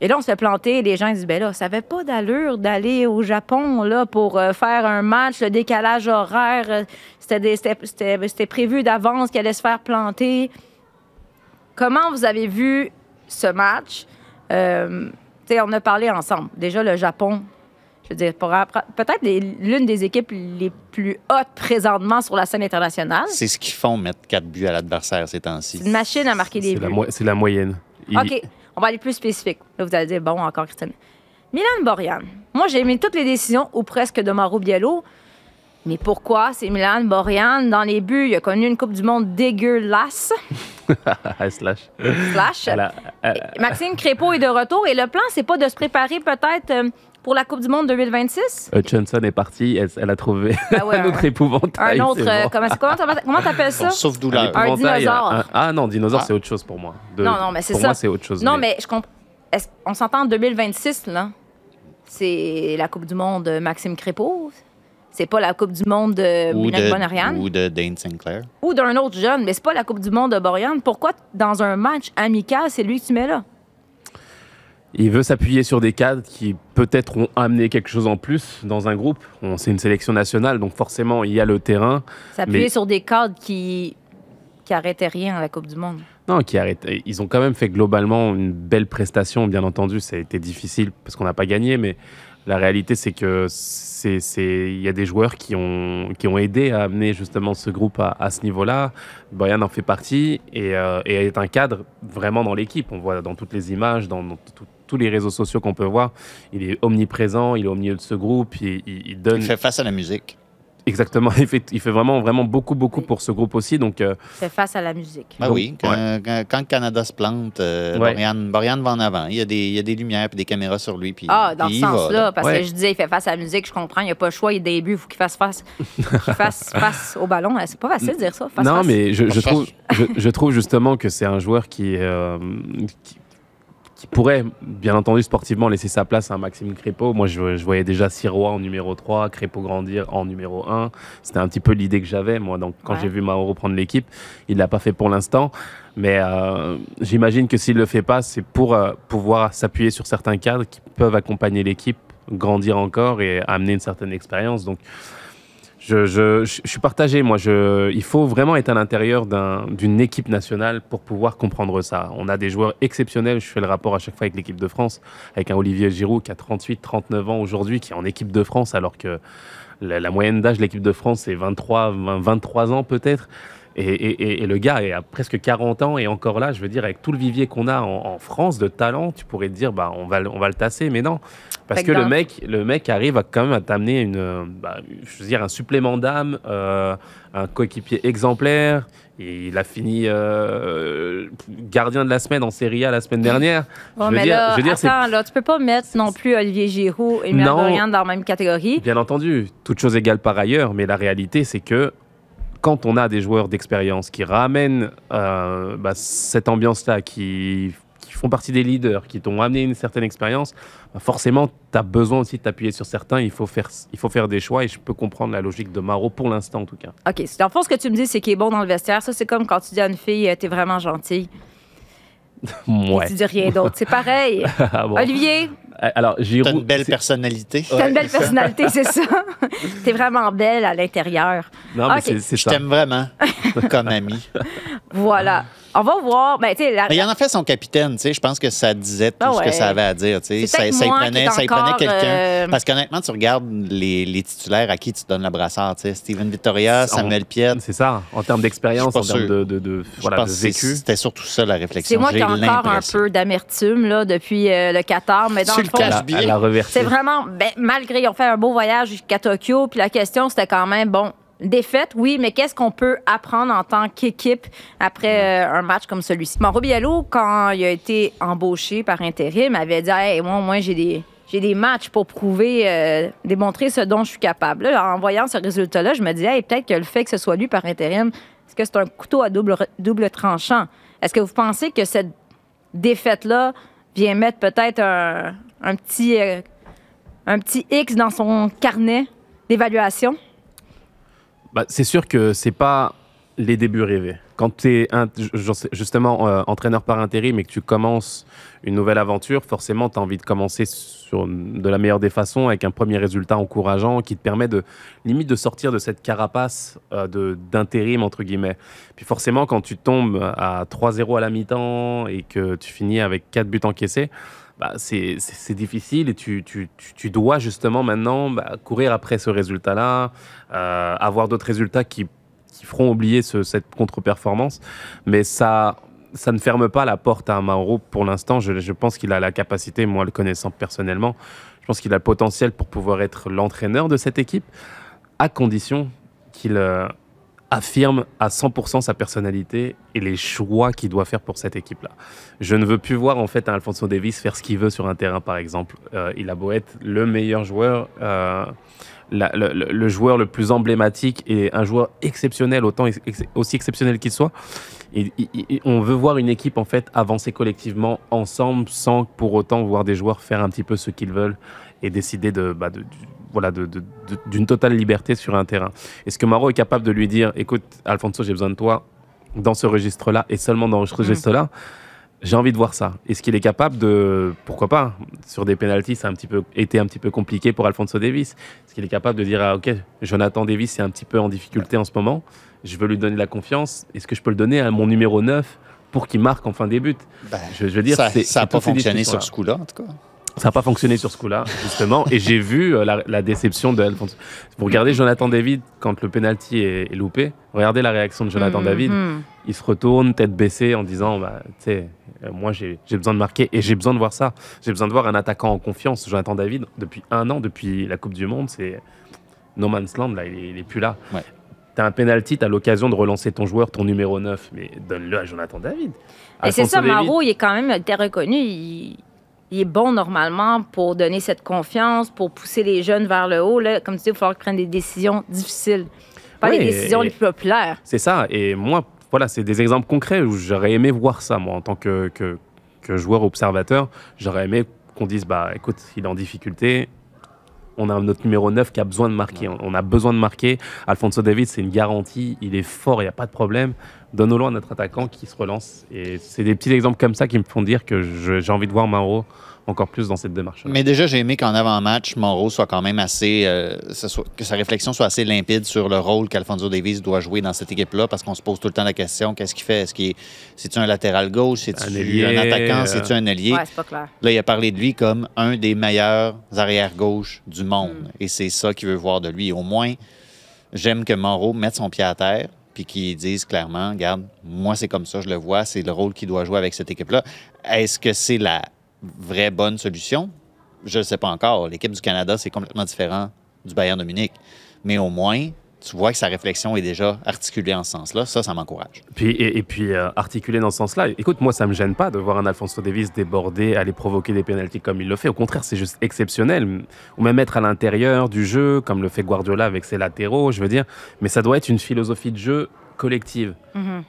Et là, on se fait planter. Les gens disent, ben là, ça n'avait pas d'allure d'aller au Japon là, pour euh, faire un match, le décalage horaire. euh, c'était prévu d'avance qu'il allait se faire planter. Comment vous avez vu ce match? Euh, tu sais, on a parlé ensemble. Déjà, le Japon, je veux dire, pour peut-être l'une des équipes les plus hautes présentement sur la scène internationale. C'est ce qu'ils font, mettre quatre buts à l'adversaire ces temps-ci. C'est une machine à marquer des C'est la, buts. mo- c'est la moyenne. Il- OK, on va aller plus spécifique. Là, vous allez dire, bon, encore Christiane. Milan Borian. Moi, j'ai aimé toutes les décisions, ou presque, de Mauro Biello. Mais pourquoi? C'est Milan Borian? Dans les buts, il a connu une Coupe du Monde dégueulasse. Slash. Slash. Elle- Maxime Crépeau est de retour. Et le plan, c'est pas de se préparer peut-être euh, pour la Coupe du Monde 2026? Hutchinson est partie, elle, elle a trouvé Ben ouais, un autre épouvantail. Un autre. euh, bon. comment comment t'appelles- ça? Sauf Un douleur. Un épouvantail, dinosaure. un- Ah non, dinosaure, Ah. c'est autre chose pour moi. De- Non, non, mais c'est pour ça. moi, c'est autre chose. Non, mais je comprends. Est-ce- On s'entend en 2026, là. C'est la Coupe du Monde de Maxime Crépeau. C'est pas la Coupe du Monde de Ou Milan Bonarian. ou de Dane Sinclair. ou d'un autre jeune, mais c'est pas la Coupe du Monde de Borian. Pourquoi, dans un match amical, c'est lui que tu mets là? Il veut s'appuyer sur des cadres qui peut-être ont amené quelque chose en plus dans un groupe. On- C'est une sélection nationale, donc forcément il y a le terrain. S'appuyer Mais- sur des cadres qui qui arrêtaient rien à la Coupe du Monde. Non, qui arrête. Ils ont quand même fait globalement une belle prestation, bien entendu. Ça a été difficile parce qu'on n'a pas gagné, mais la réalité, c'est que c'est, il y a des joueurs qui ont, qui ont aidé à amener justement ce groupe à, à ce niveau-là. Brian en fait partie et, euh, et est un cadre vraiment dans l'équipe. On voit dans toutes les images, dans, tous les réseaux sociaux qu'on peut voir, il est omniprésent, il est au milieu de ce groupe, il- il donne Il fait face à la musique. Exactement, il fait, il fait vraiment, vraiment beaucoup, beaucoup pour ce groupe aussi. Donc, euh, Fait face à la musique. Ah Donc, oui, quand, quand- quand le Canada se plante, euh, Ouais. Borian, Borian va en avant. Il y a des, il y a des lumières et des caméras sur lui. Puis, Ah, dans puis ce sens-là, parce Ouais. que je disais, il fait face à la musique, je comprends, il n'y a pas le choix, il débute, il faut qu'il fasse face, qu'il fasse face au ballon. C'est pas facile de dire ça. Face non, face. mais je, trouve, je, je trouve justement que c'est un joueur qui, euh, qui, qui pourrait, bien entendu, sportivement, laisser sa place à un Maxime Crépeau. Moi, je, je voyais déjà Sirois en numéro 3, Crépeau grandir en numéro 1. C'était un petit peu l'idée que j'avais, moi. Donc, quand Ouais. j'ai vu Mauro prendre l'équipe, il l'a pas fait pour l'instant. Mais euh, j'imagine que s'il le fait pas, c'est pour euh, pouvoir s'appuyer sur certains cadres qui peuvent accompagner l'équipe, grandir encore et amener une certaine expérience. Donc, je, je- je- suis partagé, moi. Je, il faut vraiment être à l'intérieur d'un- d'une équipe nationale pour pouvoir comprendre ça. On a des joueurs exceptionnels. Je fais le rapport à chaque fois avec l'équipe de France, avec un Olivier Giroud qui a 38, 39 ans aujourd'hui, qui est en équipe de France, alors que la, la moyenne d'âge de l'équipe de France, c'est 23, 20, 23 ans peut-être. Et, et- et- et le gars est à presque 40 ans et encore là, je veux dire, avec tout le vivier qu'on a en, en France de talent, tu pourrais te dire, bah, on va, le- on va le tasser, mais non. Parce que le mec, le mec arrive à quand même à t'amener une, bah, je veux dire, un supplément d'âme, euh, un coéquipier exemplaire. Et il a fini euh, gardien de la semaine en Serie A la semaine dernière. Bon, je veux mais dire, là, je veux dire, c'est attends, là, tu peux pas mettre non plus Olivier Giroud et. Dorian dans la même catégorie. Bien entendu, toute chose égale par ailleurs, mais la réalité, c'est que quand on a des joueurs d'expérience qui ramènent euh, bah, cette ambiance-là, qui, qui font partie des leaders, qui t'ont amené une certaine expérience, bah, forcément, tu as besoin aussi de t'appuyer sur certains. Il faut, faire, il faut faire des choix et je peux comprendre la logique de Maro pour l'instant, en tout cas. OK, dans le fond, ce que tu me dis, c'est qu'il est bon dans le vestiaire. Ça, c'est comme quand tu dis à une fille, euh, t'es vraiment gentille. Ouais. Et tu dis rien d'autre. C'est pareil. Ah bon. Olivier, Alors, Giroud. T'as une belle personnalité. t'as une belle personnalité, c'est ça? t'es vraiment belle à l'intérieur. Non, mais c'est- c'est Je ça. t'aime vraiment comme ami. Voilà. On va voir. Ben, tu sais, la- Mais il en a fait son capitaine, tu sais. Je pense que ça disait tout Ah ce que ça avait à dire, tu sais. C'est Ça, peut-être ça y prenait, ça y prenait quelqu'un. euh, Parce qu'honnêtement, tu regardes les, les titulaires à qui tu donnes le brassard, tu sais. Steven Vittoria, C'est- Samuel Piet. C'est ça, en termes d'expérience, en termes de, de, de- Je voilà, pense de que c'est- vécu. c'était surtout ça la c'est réflexion. moi qui ai encore un peu d'amertume là, depuis euh, le Qatar. Mais dans Tu le le. C'est vraiment, ben, malgré, ils ont fait un beau voyage jusqu'à Tokyo, puis la question, c'était quand même, bon, défaite, oui, mais qu'est-ce qu'on peut apprendre en tant qu'équipe après euh, un match comme celui-ci? Mauro Biello, quand il a été embauché par intérim, avait dit, hey, moi, moi j'ai des... J'ai des matchs pour prouver, euh, démontrer ce dont je suis capable. En voyant ce résultat-là, je me disais, hey, peut-être que le fait que ce soit lui par intérim, est-ce que c'est un couteau à double, double tranchant? Est-ce que vous pensez que cette défaite-là vient mettre peut-être un petit, euh, un petit X dans son carnet d'évaluation? Bah, c'est sûr que c'est pas les débuts rêvés. Quand tu es justement euh, entraîneur par intérim et que tu commences une nouvelle aventure, forcément, tu as envie de commencer sur, de la meilleure des façons avec un premier résultat encourageant qui te permet de limite de sortir de cette carapace euh, d'intérim, entre guillemets. Puis forcément, quand tu tombes à 3-0 à la mi-temps et que tu finis avec 4 buts encaissés, bah, c'est difficile et tu, tu- tu- dois justement maintenant bah, courir après ce résultat-là, euh, avoir d'autres résultats qui, qui feront oublier ce- cette contre-performance. Mais ça, ça ne ferme pas la porte à Mauro pour l'instant. Je, je pense qu'il a la capacité, moi le connaissant personnellement, je pense qu'il a le potentiel pour pouvoir être l'entraîneur de cette équipe, à condition qu'il euh, affirme à 100% sa personnalité et les choix qu'il doit faire pour cette équipe-là. Je ne veux plus voir en fait un Alfonso Davis faire ce qu'il veut sur un terrain, par exemple. Euh, il a beau être le meilleur joueur, euh, le, joueur le plus emblématique et un joueur exceptionnel, autant aussi exceptionnel qu'il soit. On veut voir une équipe en fait avancer collectivement ensemble, sans pour autant voir des joueurs faire un petit peu ce qu'ils veulent et décider de, bah, de- voilà, de- de- de- d'une totale liberté sur un terrain. Est-ce que Maro est capable de lui dire, écoute, Alfonso, j'ai besoin de toi dans ce registre-là et seulement dans ce registre-là J'ai envie de voir ça. Est-ce qu'il est capable de, pourquoi pas, sur des pénalties, ça a un petit peu été un petit peu compliqué pour Alfonso Davis. Est-ce qu'il est capable de dire, ah, ok, Jonathan Davis est un petit peu en difficulté en ce moment, je veux lui donner de la confiance. Est-ce que je peux le donner à mon numéro 9 pour qu'il marque en fin des buts? Ben, je, je veux dire, ça n'a pas fonctionné sur ce coup-là, en tout cas. Ça n'a pas fonctionné sur ce coup-là, justement. et j'ai vu euh, la, la déception de Alfonso. Vous regardez Jonathan David quand le penalty est, est loupé. Regardez la réaction de Jonathan Mhm. David. Il se retourne, tête baissée, en disant bah, Tu sais, euh, moi j'ai besoin de marquer et j'ai besoin de voir ça. J'ai besoin de voir un attaquant en confiance. Jonathan David, depuis un an, depuis la Coupe du Monde, c'est No Man's Land, là, il est, il est plus là. Ouais. T'as un penalty, t'as l'occasion de relancer ton joueur, ton numéro 9, mais donne-le à Jonathan David. Et c'est ça, David, Maro, il est quand même, était reconnu, il, il est bon normalement pour donner cette confiance, pour pousser les jeunes vers le haut. Là. Comme tu dis, il va falloir qu'ils prennent des décisions difficiles. Pas Ouais, les décisions et- les plus populaires. C'est ça. Et moi, voilà, c'est des exemples concrets où j'aurais aimé voir ça, moi, en tant que, que, que joueur observateur. J'aurais aimé qu'on dise, bah, écoute, il est en difficulté. On a notre numéro 9 qui a besoin de marquer. On a besoin de marquer. Alfonso David, c'est une garantie. Il est fort, il n'y a pas de problème. Donnons-le à notre attaquant qui se relance. Et c'est des petits exemples comme ça qui me font dire que j'ai envie de voir Mauro encore plus dans cette démarche. Mais déjà, j'ai aimé qu'en avant-match, Moreau soit quand même assez. euh, que sa réflexion soit assez limpide sur le rôle qu'Alfonso Davis doit jouer dans cette équipe-là, parce qu'on se pose tout le temps la question qu'est-ce qu'il fait? Est-ce qu'il est, c'est-tu un latéral gauche? C'est-tu Un un, attaquant? euh, C'est-tu un allié? Ouais, c'est pas clair. Là, il a parlé de lui comme un des meilleurs arrière-gauche du monde. Mm. Et c'est ça qu'il veut voir de lui. Au moins, j'aime que Moreau mette son pied à terre puis qu'il dise clairement, regarde, moi, c'est comme ça, je le vois, c'est le rôle qu'il doit jouer avec cette équipe-là. Est-ce que c'est la vraie bonne solution? Je ne sais pas encore. L'équipe du Canada, c'est complètement différent du Bayern de Munich. Mais au moins, tu vois que sa réflexion est déjà articulée en ce sens-là. Ça, ça m'encourage. Puis, et, puis, euh, articulé dans ce sens-là, écoute, moi, ça me gêne pas de voir un Alfonso Davis déborder, aller provoquer des pénalties comme il le fait. Au contraire, c'est juste exceptionnel. Ou même être à l'intérieur du jeu, comme le fait Guardiola avec ses latéraux, je veux dire. Mais ça doit être une philosophie de jeu collective.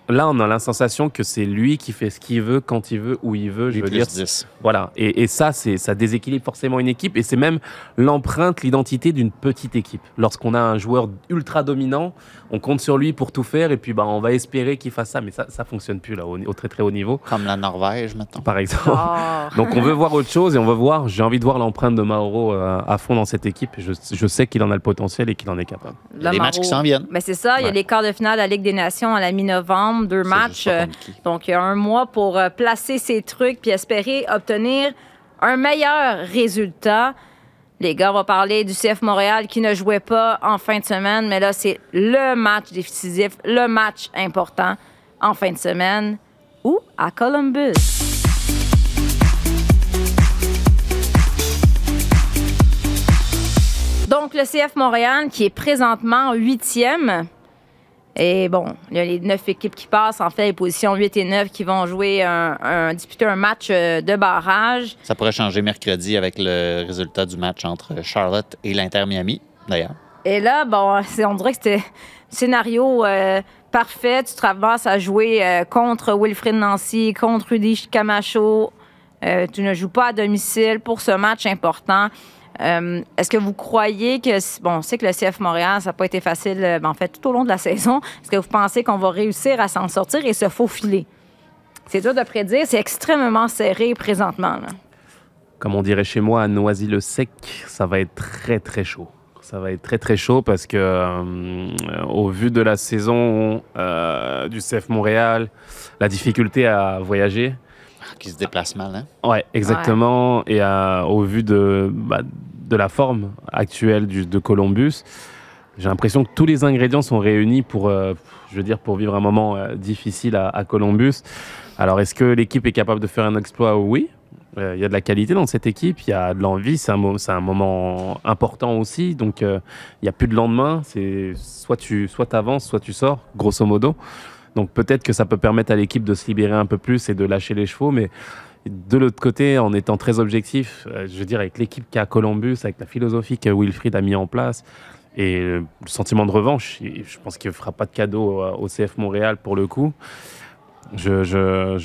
Là, on a la sensation que c'est lui qui fait ce qu'il veut, quand il veut, où il veut. Je veux dire, 10. voilà. Et, et ça, c'est ça déséquilibre forcément une équipe. Et c'est même l'empreinte, l'identité d'une petite équipe. Lorsqu'on a un joueur ultra dominant, on compte sur lui pour tout faire. Et puis, bah, on va espérer qu'il fasse ça. Mais ça, ça fonctionne plus là, au, au très très haut niveau, Comme la Norvège, mettons. par exemple. Oh. Donc, on veut voir autre chose et on veut voir. J'ai envie de voir l'empreinte de Mauro euh, à fond dans cette équipe. Je, je sais qu'il en a le potentiel et qu'il en est capable. Là, matchs qui s'en viennent. Ben, c'est ça, il y a les quarts de finale de la Ligue des Nations à la mi-novembre, deux matchs. euh, donc, il y a un mois pour euh, placer ses trucs puis espérer obtenir un meilleur résultat. Les gars, on va parler du CF Montréal qui ne jouait pas en fin de semaine, mais là, c'est le match décisif, le match important en fin de semaine. Ou à Columbus. Donc, le CF Montréal qui est présentement huitième. Et bon, il y a les neuf équipes qui passent, en fait, les positions 8 et 9 qui vont jouer un, un- disputer un match euh, de barrage. Ça pourrait changer mercredi avec le résultat du match entre Charlotte et l'Inter Miami, d'ailleurs. Et là, bon, on dirait que c'était scénario euh, parfait. Tu te ramasses à jouer euh, contre Wilfrid Nancy, contre Rudy Camacho. Euh, tu ne joues pas à domicile pour ce match important. Euh, Est-ce que vous croyez que, bon, on sait que le CF Montréal, ça n'a pas été facile, euh, ben, en fait, tout au long de la saison. Est-ce que vous pensez qu'on va réussir à s'en sortir et se faufiler? C'est dur de prédire, c'est extrêmement serré présentement. comme on dirait chez moi, à Noisy-le-Sec, ça va être très très chaud. Ça va être très très chaud parce que, euh, au vu de la saison du CF Montréal, la difficulté à voyager, Qui se déplace mal, hein? ouais, exactement, et à- au vu de, bah, de la forme actuelle du, de Columbus, j'ai l'impression que tous les ingrédients sont réunis pour, euh, je veux dire, pour vivre un moment euh, difficile à, à Columbus. Alors, est-ce que l'équipe est capable de faire un exploit? Oui. Euh, Il y a de la qualité dans cette équipe, il y a de l'envie, c'est un, mo- c'est un moment important aussi, donc euh, il n'y a plus de lendemain, c'est soit tu soit avances, soit tu sors, grosso modo. Donc peut-être que ça peut permettre à l'équipe de se libérer un peu plus et de lâcher les chevaux, mais de l'autre côté, en étant très objectif, euh, je veux dire, avec l'équipe qu'a Columbus, avec la philosophie que Wilfried a mis en place, et le sentiment de revanche, je pense qu'il ne fera pas de cadeau au CF Montréal pour le coup. Je-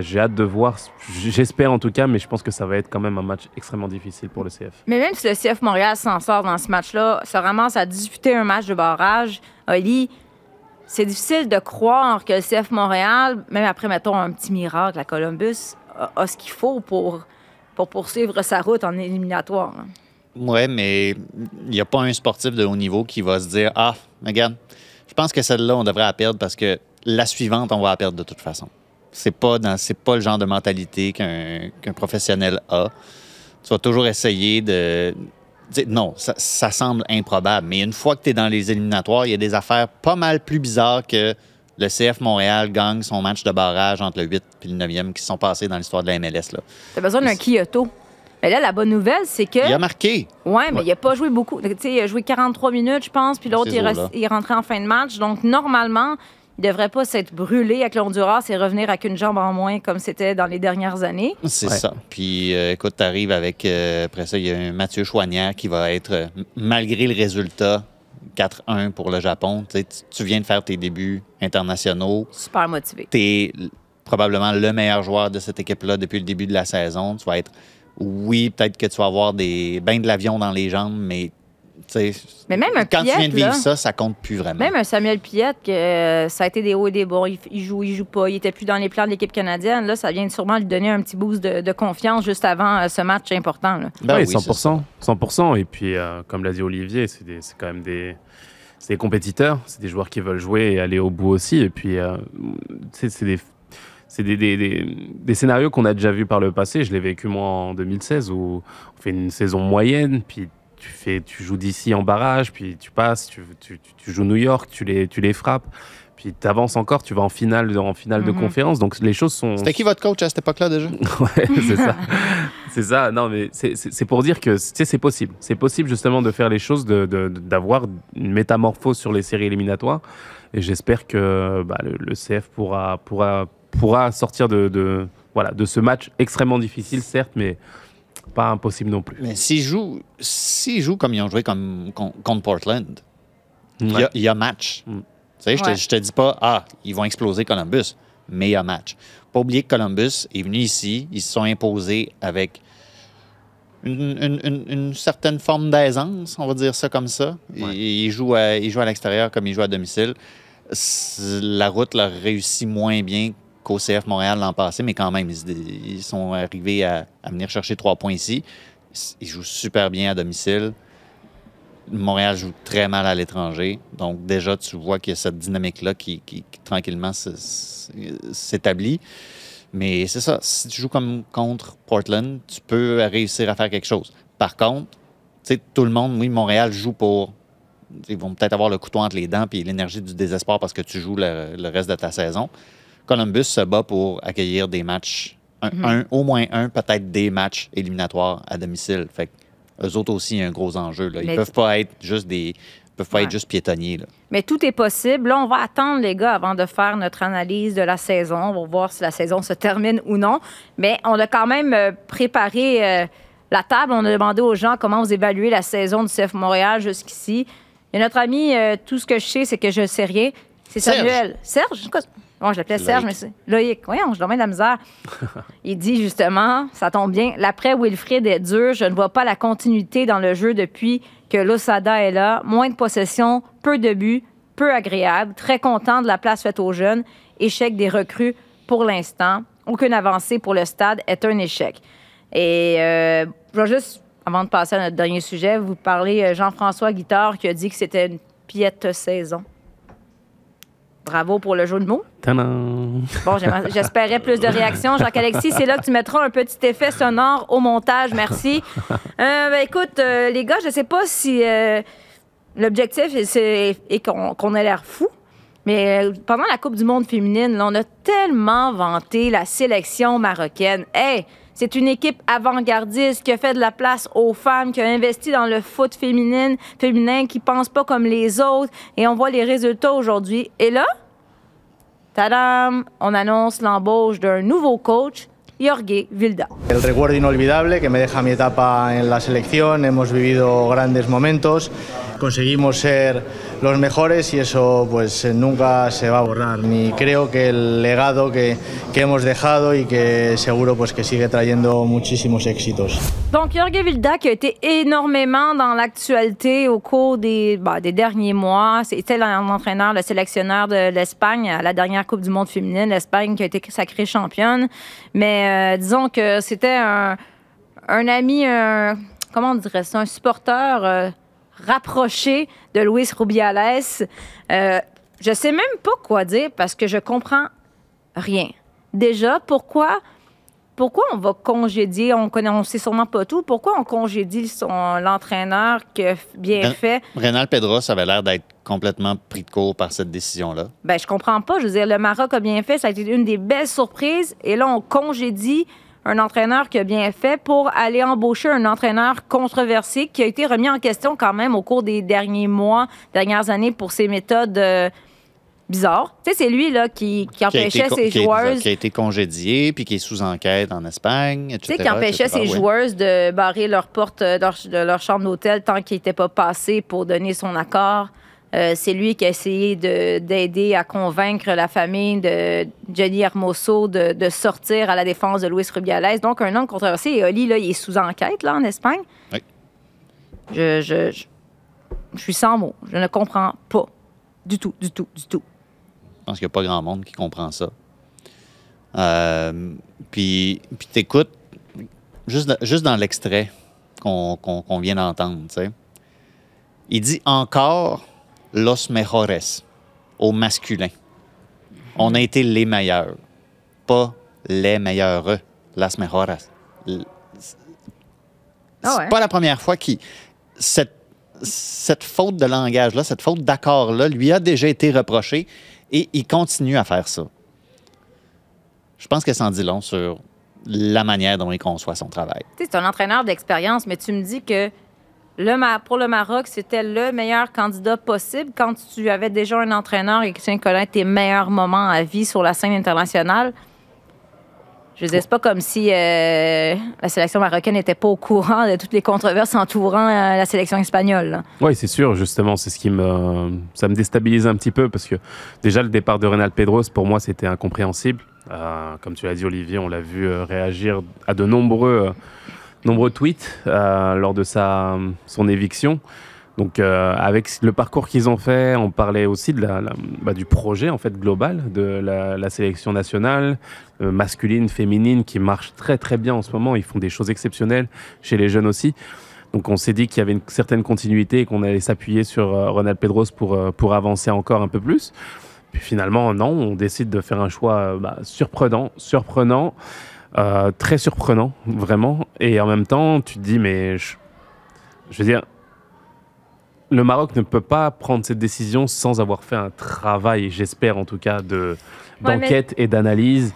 j'ai hâte de voir, j'espère en tout cas, mais je pense que ça va être quand même un match extrêmement difficile pour le CF. Mais même si le CF Montréal s'en sort dans ce match-là, se ramasse à disputer un match de barrage, Oli, c'est difficile de croire que le CF Montréal, même après, mettons, un petit miracle à Columbus, a, ce qu'il faut pour, pour poursuivre sa route en éliminatoire. hein. Ouais, mais il n'y a pas un sportif de haut niveau qui va se dire Ah, regarde, je pense que celle-là, on devrait la perdre parce que la suivante, on va la perdre de toute façon. C'est pas, dans, c'est pas le genre de mentalité qu'un professionnel a. Tu vas toujours essayer de. Non, ça, ça semble improbable, mais une fois que tu es dans les éliminatoires, il y a des affaires pas mal plus bizarres que le CF Montréal gagne son match de barrage entre le 8 et le 9e qui se sont passés dans l'histoire de la MLS. Là. T'as besoin d'un Kyoto. Mais là, la bonne nouvelle, c'est que. Il a marqué. Ouais, mais Ouais. il n'a pas joué beaucoup. Tu sais, il a joué 43 minutes, je pense, puis l'autre, il est rentré en fin de match. Donc, normalement, il ne devrait pas s'être brûlé avec le Honduras et revenir avec une jambe en moins comme c'était dans les dernières années. C'est Ouais. ça. Puis, euh, écoute, tu arrives avec. euh, après ça, il y a un Mathieu Chouanière qui va être, euh, malgré le résultat, 4-1 pour le Japon. Tu- tu viens de faire tes débuts internationaux. Super motivé. Tu es probablement le meilleur joueur de cette équipe-là depuis le début de la saison. Tu vas être. Oui, peut-être que tu vas avoir des bains de l'avion dans les jambes, mais. Mais même un quand tu viens Piette, de vivre là, ça, ça compte plus vraiment. Même un Samuel Piette, que euh, ça a été des hauts et des bas. Il, il joue, il joue pas. Il était plus dans les plans de l'équipe canadienne. Là, ça vient sûrement lui donner un petit boost de, de confiance juste avant euh, ce match important. là. Ben oui, oui, c'est 100%. 100%. Et puis, euh, comme l'a dit Olivier, c'est quand même des, c'est des compétiteurs, c'est des joueurs qui veulent jouer et aller au bout aussi. Et puis, euh, c'est c'est des, c'est des, des- des- des scénarios qu'on a déjà vus par le passé. Je l'ai vécu moi en 2016 où on fait une saison moyenne, puis tu, fais, tu joues d'ici en barrage, puis tu passes, tu, tu- tu- tu joues New York, tu les, tu les frappes. Puis tu avances encore, tu vas en finale, en finale de Mhm. conférence. Donc les choses sont, C'était qui votre coach à cette époque-là déjà? Ouais, c'est ça. c'est ça. Non, mais c'est- pour dire que tu sais, c'est possible. C'est possible justement de faire les choses, de- de- de- d'avoir une métamorphose sur les séries éliminatoires. Et j'espère que bah, le, le CF pourra, pourra, pourra sortir de, de, voilà, de ce match extrêmement difficile, certes, mais pas impossible non plus. Mais s'ils jouent, s'ils jouent comme ils ont joué comme, con- contre Portland, il y a- Ouais. il y, a match. Mm. Tu sais, je te- Ouais. je te dis pas, ah, ils vont exploser Columbus, mais il y a match. Pas oublier que Columbus est venu ici, ils se sont imposés avec une, une- une- une certaine forme d'aisance, on va dire ça comme ça. Ouais. Ils, jouent à, ils jouent à l'extérieur comme ils jouent à domicile. La route leur réussit moins bien qu'au CF Montréal l'an passé, mais quand même, ils, sont arrivés à, venir chercher trois points ici. Ils jouent super bien à domicile. Montréal joue très mal à l'étranger. Donc, déjà, tu vois qu'il y a cette dynamique-là qui, qui- qui, tranquillement s'établit. Mais c'est ça. Si tu joues contre Portland, tu peux réussir à faire quelque chose. Par contre, tout le monde, oui, Montréal joue pour. Ils vont peut-être avoir le couteau entre les dents puis l'énergie du désespoir parce que tu joues le reste de ta saison. Columbus se bat pour accueillir des matchs, un, un- au moins un, peut-être des matchs éliminatoires à domicile. Fait eux autres aussi, il y a un gros enjeu. Là. Ils Mais- peuvent pas être juste des. peuvent pas Ouais. être juste piétonniers. Là. Mais tout est possible. Là, on va attendre, les gars, avant de faire notre analyse de la saison. On va voir si la saison se termine ou non. Mais on a quand même euh, préparé euh, la table. On a demandé aux gens comment vous évaluez la saison du CF Montréal jusqu'ici. Et notre ami, euh, tout ce que je sais, c'est que je ne sais rien. C'est. Samuel. Serge? Moi, je l'appelais Serge, mais Loïc. c'est Loïc. Voyons, je de la misère. Il dit justement, ça tombe bien, l'après Wilfrid est dur. Je ne vois pas la continuité dans le jeu depuis que Losada est là. Moins de possession, peu de buts, peu agréable. Très content de la place faite aux jeunes. Échec des recrues pour l'instant. Aucune avancée pour le stade est un échec. Et euh, je vais juste, avant de passer à notre dernier sujet, vous parler euh, Jean-François Guittard qui a dit que c'était une piète saison. Bravo pour le jeu de mots. Tadam! Bon, j'espérais plus de réactions. Jacques-Alexis, c'est là que tu mettras un petit effet sonore au montage. Merci. Euh, ben, écoute, euh, les gars, je sais pas si euh, l'objectif est, qu'on ait l'air fou, mais pendant la Coupe du monde féminine, là, on a tellement vanté la sélection marocaine. Hey, c'est une équipe avant-gardiste qui a fait de la place aux femmes, qui a investi dans le foot féminin, féminin, qui pense pas comme les autres. Et on voit les résultats aujourd'hui. Et là, Tadam! On annonce l'embauche d'un nouveau coach, Jorge Vilda. El recuerdo inolvidable que me deja mi etapa en la selección, hemos vivido grandes momentos Conseguimos ser los mejores y eso pues nunca se va a borrar. Ni creo que el legado que, que hemos dejado y que seguro pues que sigue trayendo muchísimos éxitos. Donc, Jorge Vilda qui a été énormément dans l'actualité au cours des, bah, des derniers mois. C'était l'entraîneur, le sélectionneur de l'Espagne à la dernière Coupe du Monde féminine. L'Espagne qui a été sacrée championne. Mais euh, disons que c'était un, ami, un, comment on dirait un supporter euh, rapproché de Luis Rubiales. Euh, je sais même pas quoi dire parce que je comprends rien. Déjà, pourquoi, pourquoi on va congédier, on connaît, on sait sûrement pas tout, pourquoi on congédie son, l'entraîneur qui a bien Ren- fait? Rénal Pedros avait l'air d'être complètement pris de court par cette décision-là. Ben, je comprends pas. Je veux dire, le Maroc a bien fait. Ça a été une des belles surprises. Et là, on congédie un entraîneur qui a bien fait pour aller embaucher un entraîneur controversé qui a été remis en question quand même au cours des derniers mois, dernières années pour ses méthodes euh, bizarres. Tu sais, c'est lui là qui, qui empêchait ses qui a- joueuses. qui a été congédié, puis qui est sous enquête en Espagne, etc. Tu sais, qui empêchait ses Ouais. joueuses de barrer leur porte euh, de leur, de leur chambre d'hôtel tant qu'ils n'étaient pas passés pour donner son accord. Euh, c'est lui qui a essayé de- d'aider à convaincre la famille de Jenny Hermoso de, de sortir à la défense de Luis Rubiales. Donc, un homme controversé. Et Oli, là, il est sous enquête, là, en Espagne. Oui. Je, je, je, je suis sans mots. Je ne comprends pas. Du tout, du tout, du tout. Je pense qu'il n'y a pas grand monde qui comprend ça. Euh, puis, puis t'écoutes, juste, dans- juste dans l'extrait qu'on qu'on- qu'on vient d'entendre, tu sais, il dit encore los mejores au masculin. On a été les meilleurs, pas les meilleurs, las mejoras. L- C'est Ah ouais. pas la première fois qu'il. Cette, cette faute de langage-là, cette faute d'accord-là, lui a déjà été reprochée et il continue à faire ça. Je pense que ça en dit long sur la manière dont il conçoit son travail. C'est un entraîneur d'expérience, mais tu me dis que pour le Maroc, c'était le meilleur candidat possible quand tu avais déjà un entraîneur et que tu connaître tes meilleurs moments à vie sur la scène internationale. Je veux dire, c'est pas comme si euh, la sélection marocaine n'était pas au courant de toutes les controverses entourant euh, la sélection espagnole. Oui, c'est sûr, justement, c'est ce qui me, ça me déstabilise un petit peu parce que déjà le départ de Renal Pedros, pour moi, c'était incompréhensible. Euh, comme tu l'as dit, Olivier, on l'a vu réagir à de nombreux, nombreux tweets lors de sa, son éviction. Donc, euh, avec le parcours qu'ils ont fait, on parlait aussi de la, bah, du projet en fait global de la, la sélection nationale euh, masculine, féminine, qui marche très très bien en ce moment. Ils font des choses exceptionnelles chez les jeunes aussi. Donc on s'est dit qu'il y avait une certaine continuité et qu'on allait s'appuyer sur euh, Ronald Pedros pour, euh, pour avancer encore un peu plus. Puis finalement, non, on décide de faire un choix euh, bah, surprenant, surprenant, euh, très surprenant, vraiment. Et en même temps, tu te dis, mais je, je veux dire, le Maroc ne peut pas prendre cette décision sans avoir fait un travail, j'espère en tout cas, de- Ouais, mais- d'enquête et d'analyse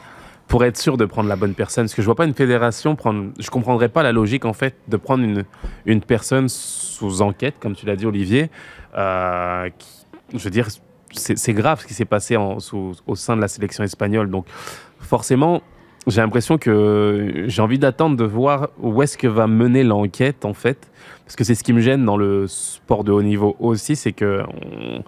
pour être sûr de prendre la bonne personne. Parce que je vois pas une fédération prendre. Je comprendrais pas la logique en fait de prendre une, une personne sous enquête, comme tu l'as dit Olivier. euh, qui- je veux dire, c'est c'est grave ce qui s'est passé en- sous- au sein de la sélection espagnole. Donc forcément, j'ai l'impression que j'ai envie d'attendre de voir où est-ce que va mener l'enquête en fait. Parce que c'est ce qui me gêne dans le sport de haut niveau aussi, c'est que on,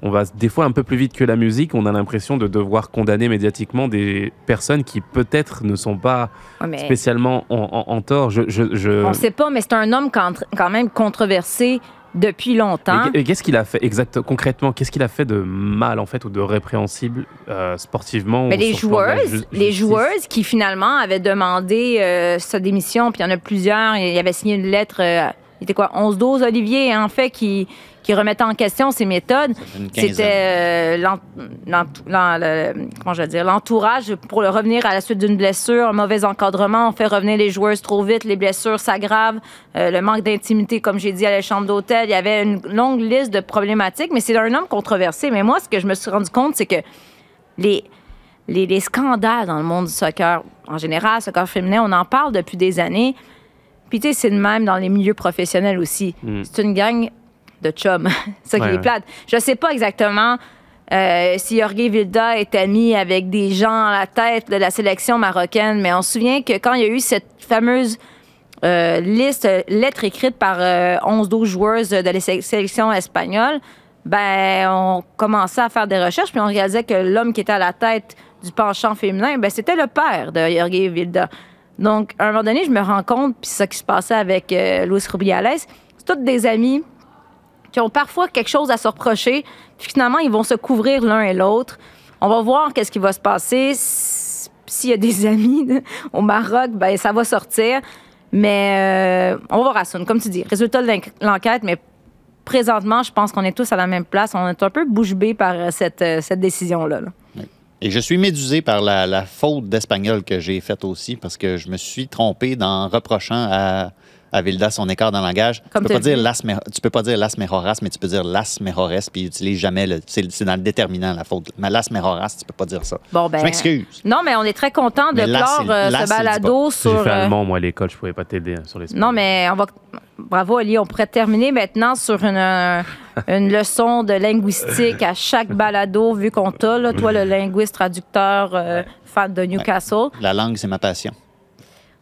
on va des fois un peu plus vite que la musique. On a l'impression de devoir condamner médiatiquement des personnes qui peut-être ne sont pas Ouais, spécialement en, en- en tort. Je, je, je- on sait pas, mais c'est un homme quand, même controversé depuis longtemps. Et qu'est-ce qu'il a fait exactement concrètement? Qu'est-ce qu'il a fait de mal en fait ou de répréhensible euh, sportivement Mais ou les joueuses, les joueuses qui finalement avaient demandé euh, sa démission, puis il y en a plusieurs, il avait signé une lettre, euh, il était quoi, 11-12, Olivier, en fait, qui, qui remettait en question ses méthodes. C'était euh, l'entourage pour le revenir à la suite d'une blessure, un mauvais encadrement, on fait revenir les joueuses trop vite, les blessures s'aggravent, euh, le manque d'intimité, comme j'ai dit, à la chambre d'hôtel. Il y avait une longue liste de problématiques, mais c'est un homme controversé. Mais moi, ce que je me suis rendu compte, c'est que les, les, les scandales dans le monde du soccer, en général, soccer féminin, on en parle depuis des années. Puis, tu sais, c'est de même dans les milieux professionnels aussi. Mm. C'est une gang de chums. ça qui Ouais, est ouais. plate. Je sais pas exactement euh, si Jorge Vilda est ami avec des gens à la tête de la sélection marocaine, mais on se souvient que quand il y a eu cette fameuse euh, liste, lettre écrite par euh, 11-12 joueuses de la sé- sélection espagnole, ben, on commençait à faire des recherches, puis on réalisait que l'homme qui était à la tête du penchant féminin, ben, c'était le père de Jorge Vilda. Donc, à un moment donné, je me rends compte, puis ça qui se passait avec euh, Luis Rubiales, c'est toutes des amis qui ont parfois quelque chose à se reprocher, puis finalement, ils vont se couvrir l'un et l'autre. On va voir qu'est-ce qui va se passer. S'il y a des amis au Maroc, ben ça va sortir. Mais euh, on va voir comme tu dis. Résultat de l'enqu- l'enquête, mais présentement, je pense qu'on est tous à la même place. On est un peu bouche bée par euh, cette, euh, cette décision-là. là. Et je suis médusé par la, faute d'espagnol que j'ai faite aussi parce que je me suis trompé dans reprochant à, à Vilda son écart dans le langage. Comme tu, peux pas dire las, me- tu peux pas dire las mejoras, mais tu peux dire las mejores, puis utilise jamais le. C'est dans le déterminant la faute. Mais las mejoras, tu peux pas dire ça. Bon, ben, Je m'excuse. Non, mais on est très content de clore euh, ce balado J'ai sur. fait euh, allemand, moi, à l'école, je pouvais pas t'aider hein, sur les Non, mais on va. Bravo, Ali. On pourrait terminer maintenant sur une, euh, une leçon de linguistique à chaque balado, vu qu'on t'a, là, toi, le linguiste traducteur euh, fan de Newcastle. La langue, c'est ma passion.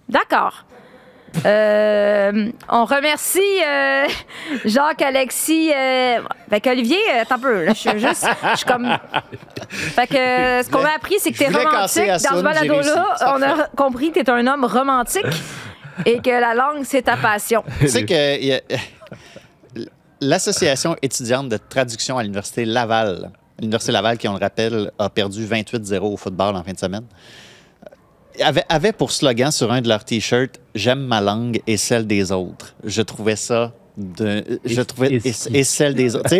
D'accord. Euh, on remercie euh, Jacques-Alexis. Euh, fait qu'Olivier, euh, attends un peu. Là, je suis juste. Je suis comme. Fait que ce qu'on a appris, c'est que t'es romantique. Dans ce balado-là, on a compris que t'es un homme romantique et que la langue, c'est ta passion. tu sais que l'association étudiante de traduction à l'université Laval, l'université Laval qui, on le rappelle, a perdu 28-0 au football en fin de semaine, avait, avait pour slogan sur un de leurs t-shirts J'aime ma langue et celle des autres. Je trouvais ça de, je trouvais et, et celle des autres.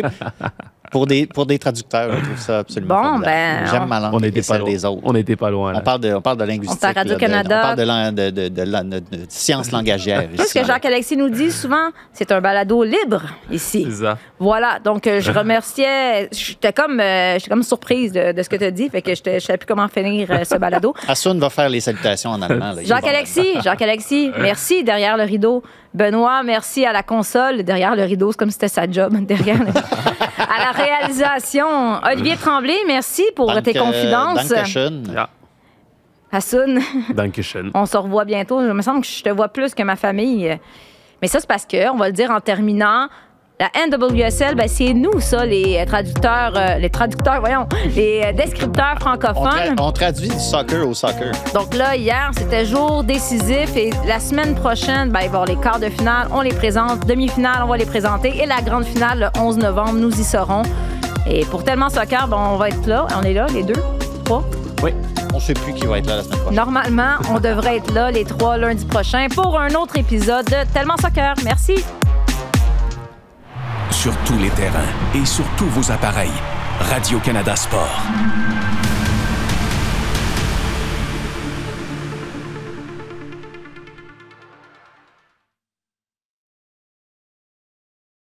Pour des pour des traducteurs, je trouve ça absolument Bon, ben, J'aime ma langue On et n'était pas celle loin. des autres. On n'était pas loin. là. On parle de, on parle de linguistique. On de- Radio-Canada. on parle de, de, de, de, sciences langagières. Ce que. Jacques-Alexis nous dit souvent, c'est un balado libre ici. C'est ça. Voilà, donc euh, je remerciais, j'étais comme, euh, j'étais comme surprise de, de ce que tu as dit, fait que je ne savais plus comment finir euh, ce balado. Hassoun va faire les salutations en allemand. Jacques-Alexis, Jacques-Alexis, merci derrière le rideau. Benoît, merci à la console derrière le rideau, c'est comme si c'était sa job derrière. le- à la réalisation, Olivier Tremblay, merci pour tes confidences. Dankeschön. Ja. Hassoun, Dankeschön. on se revoit bientôt. Il me semble que je te vois plus que ma famille. Mais ça, c'est parce que, on va le dire en terminant, la NWSL, ben, c'est nous, ça, les traducteurs, euh, les traducteurs, voyons, les euh, descripteurs On, francophones. tra- on traduit du soccer au soccer. Donc là, hier, c'était jour décisif et la semaine prochaine, ben, il va y avoir les quarts de finale, on les présente. Demi-finale, on va les présenter. Et la grande finale, le 11 novembre, nous y serons. Et pour Tellement Soccer, ben, on va être là. On est là, les deux, trois? Oui. On ne sait plus qui va être là la semaine prochaine. Normalement, on devrait être là, les trois, lundi prochain, pour un autre épisode de Tellement Soccer. Merci. Sur tous les terrains et sur tous vos appareils. Radio-Canada Sport.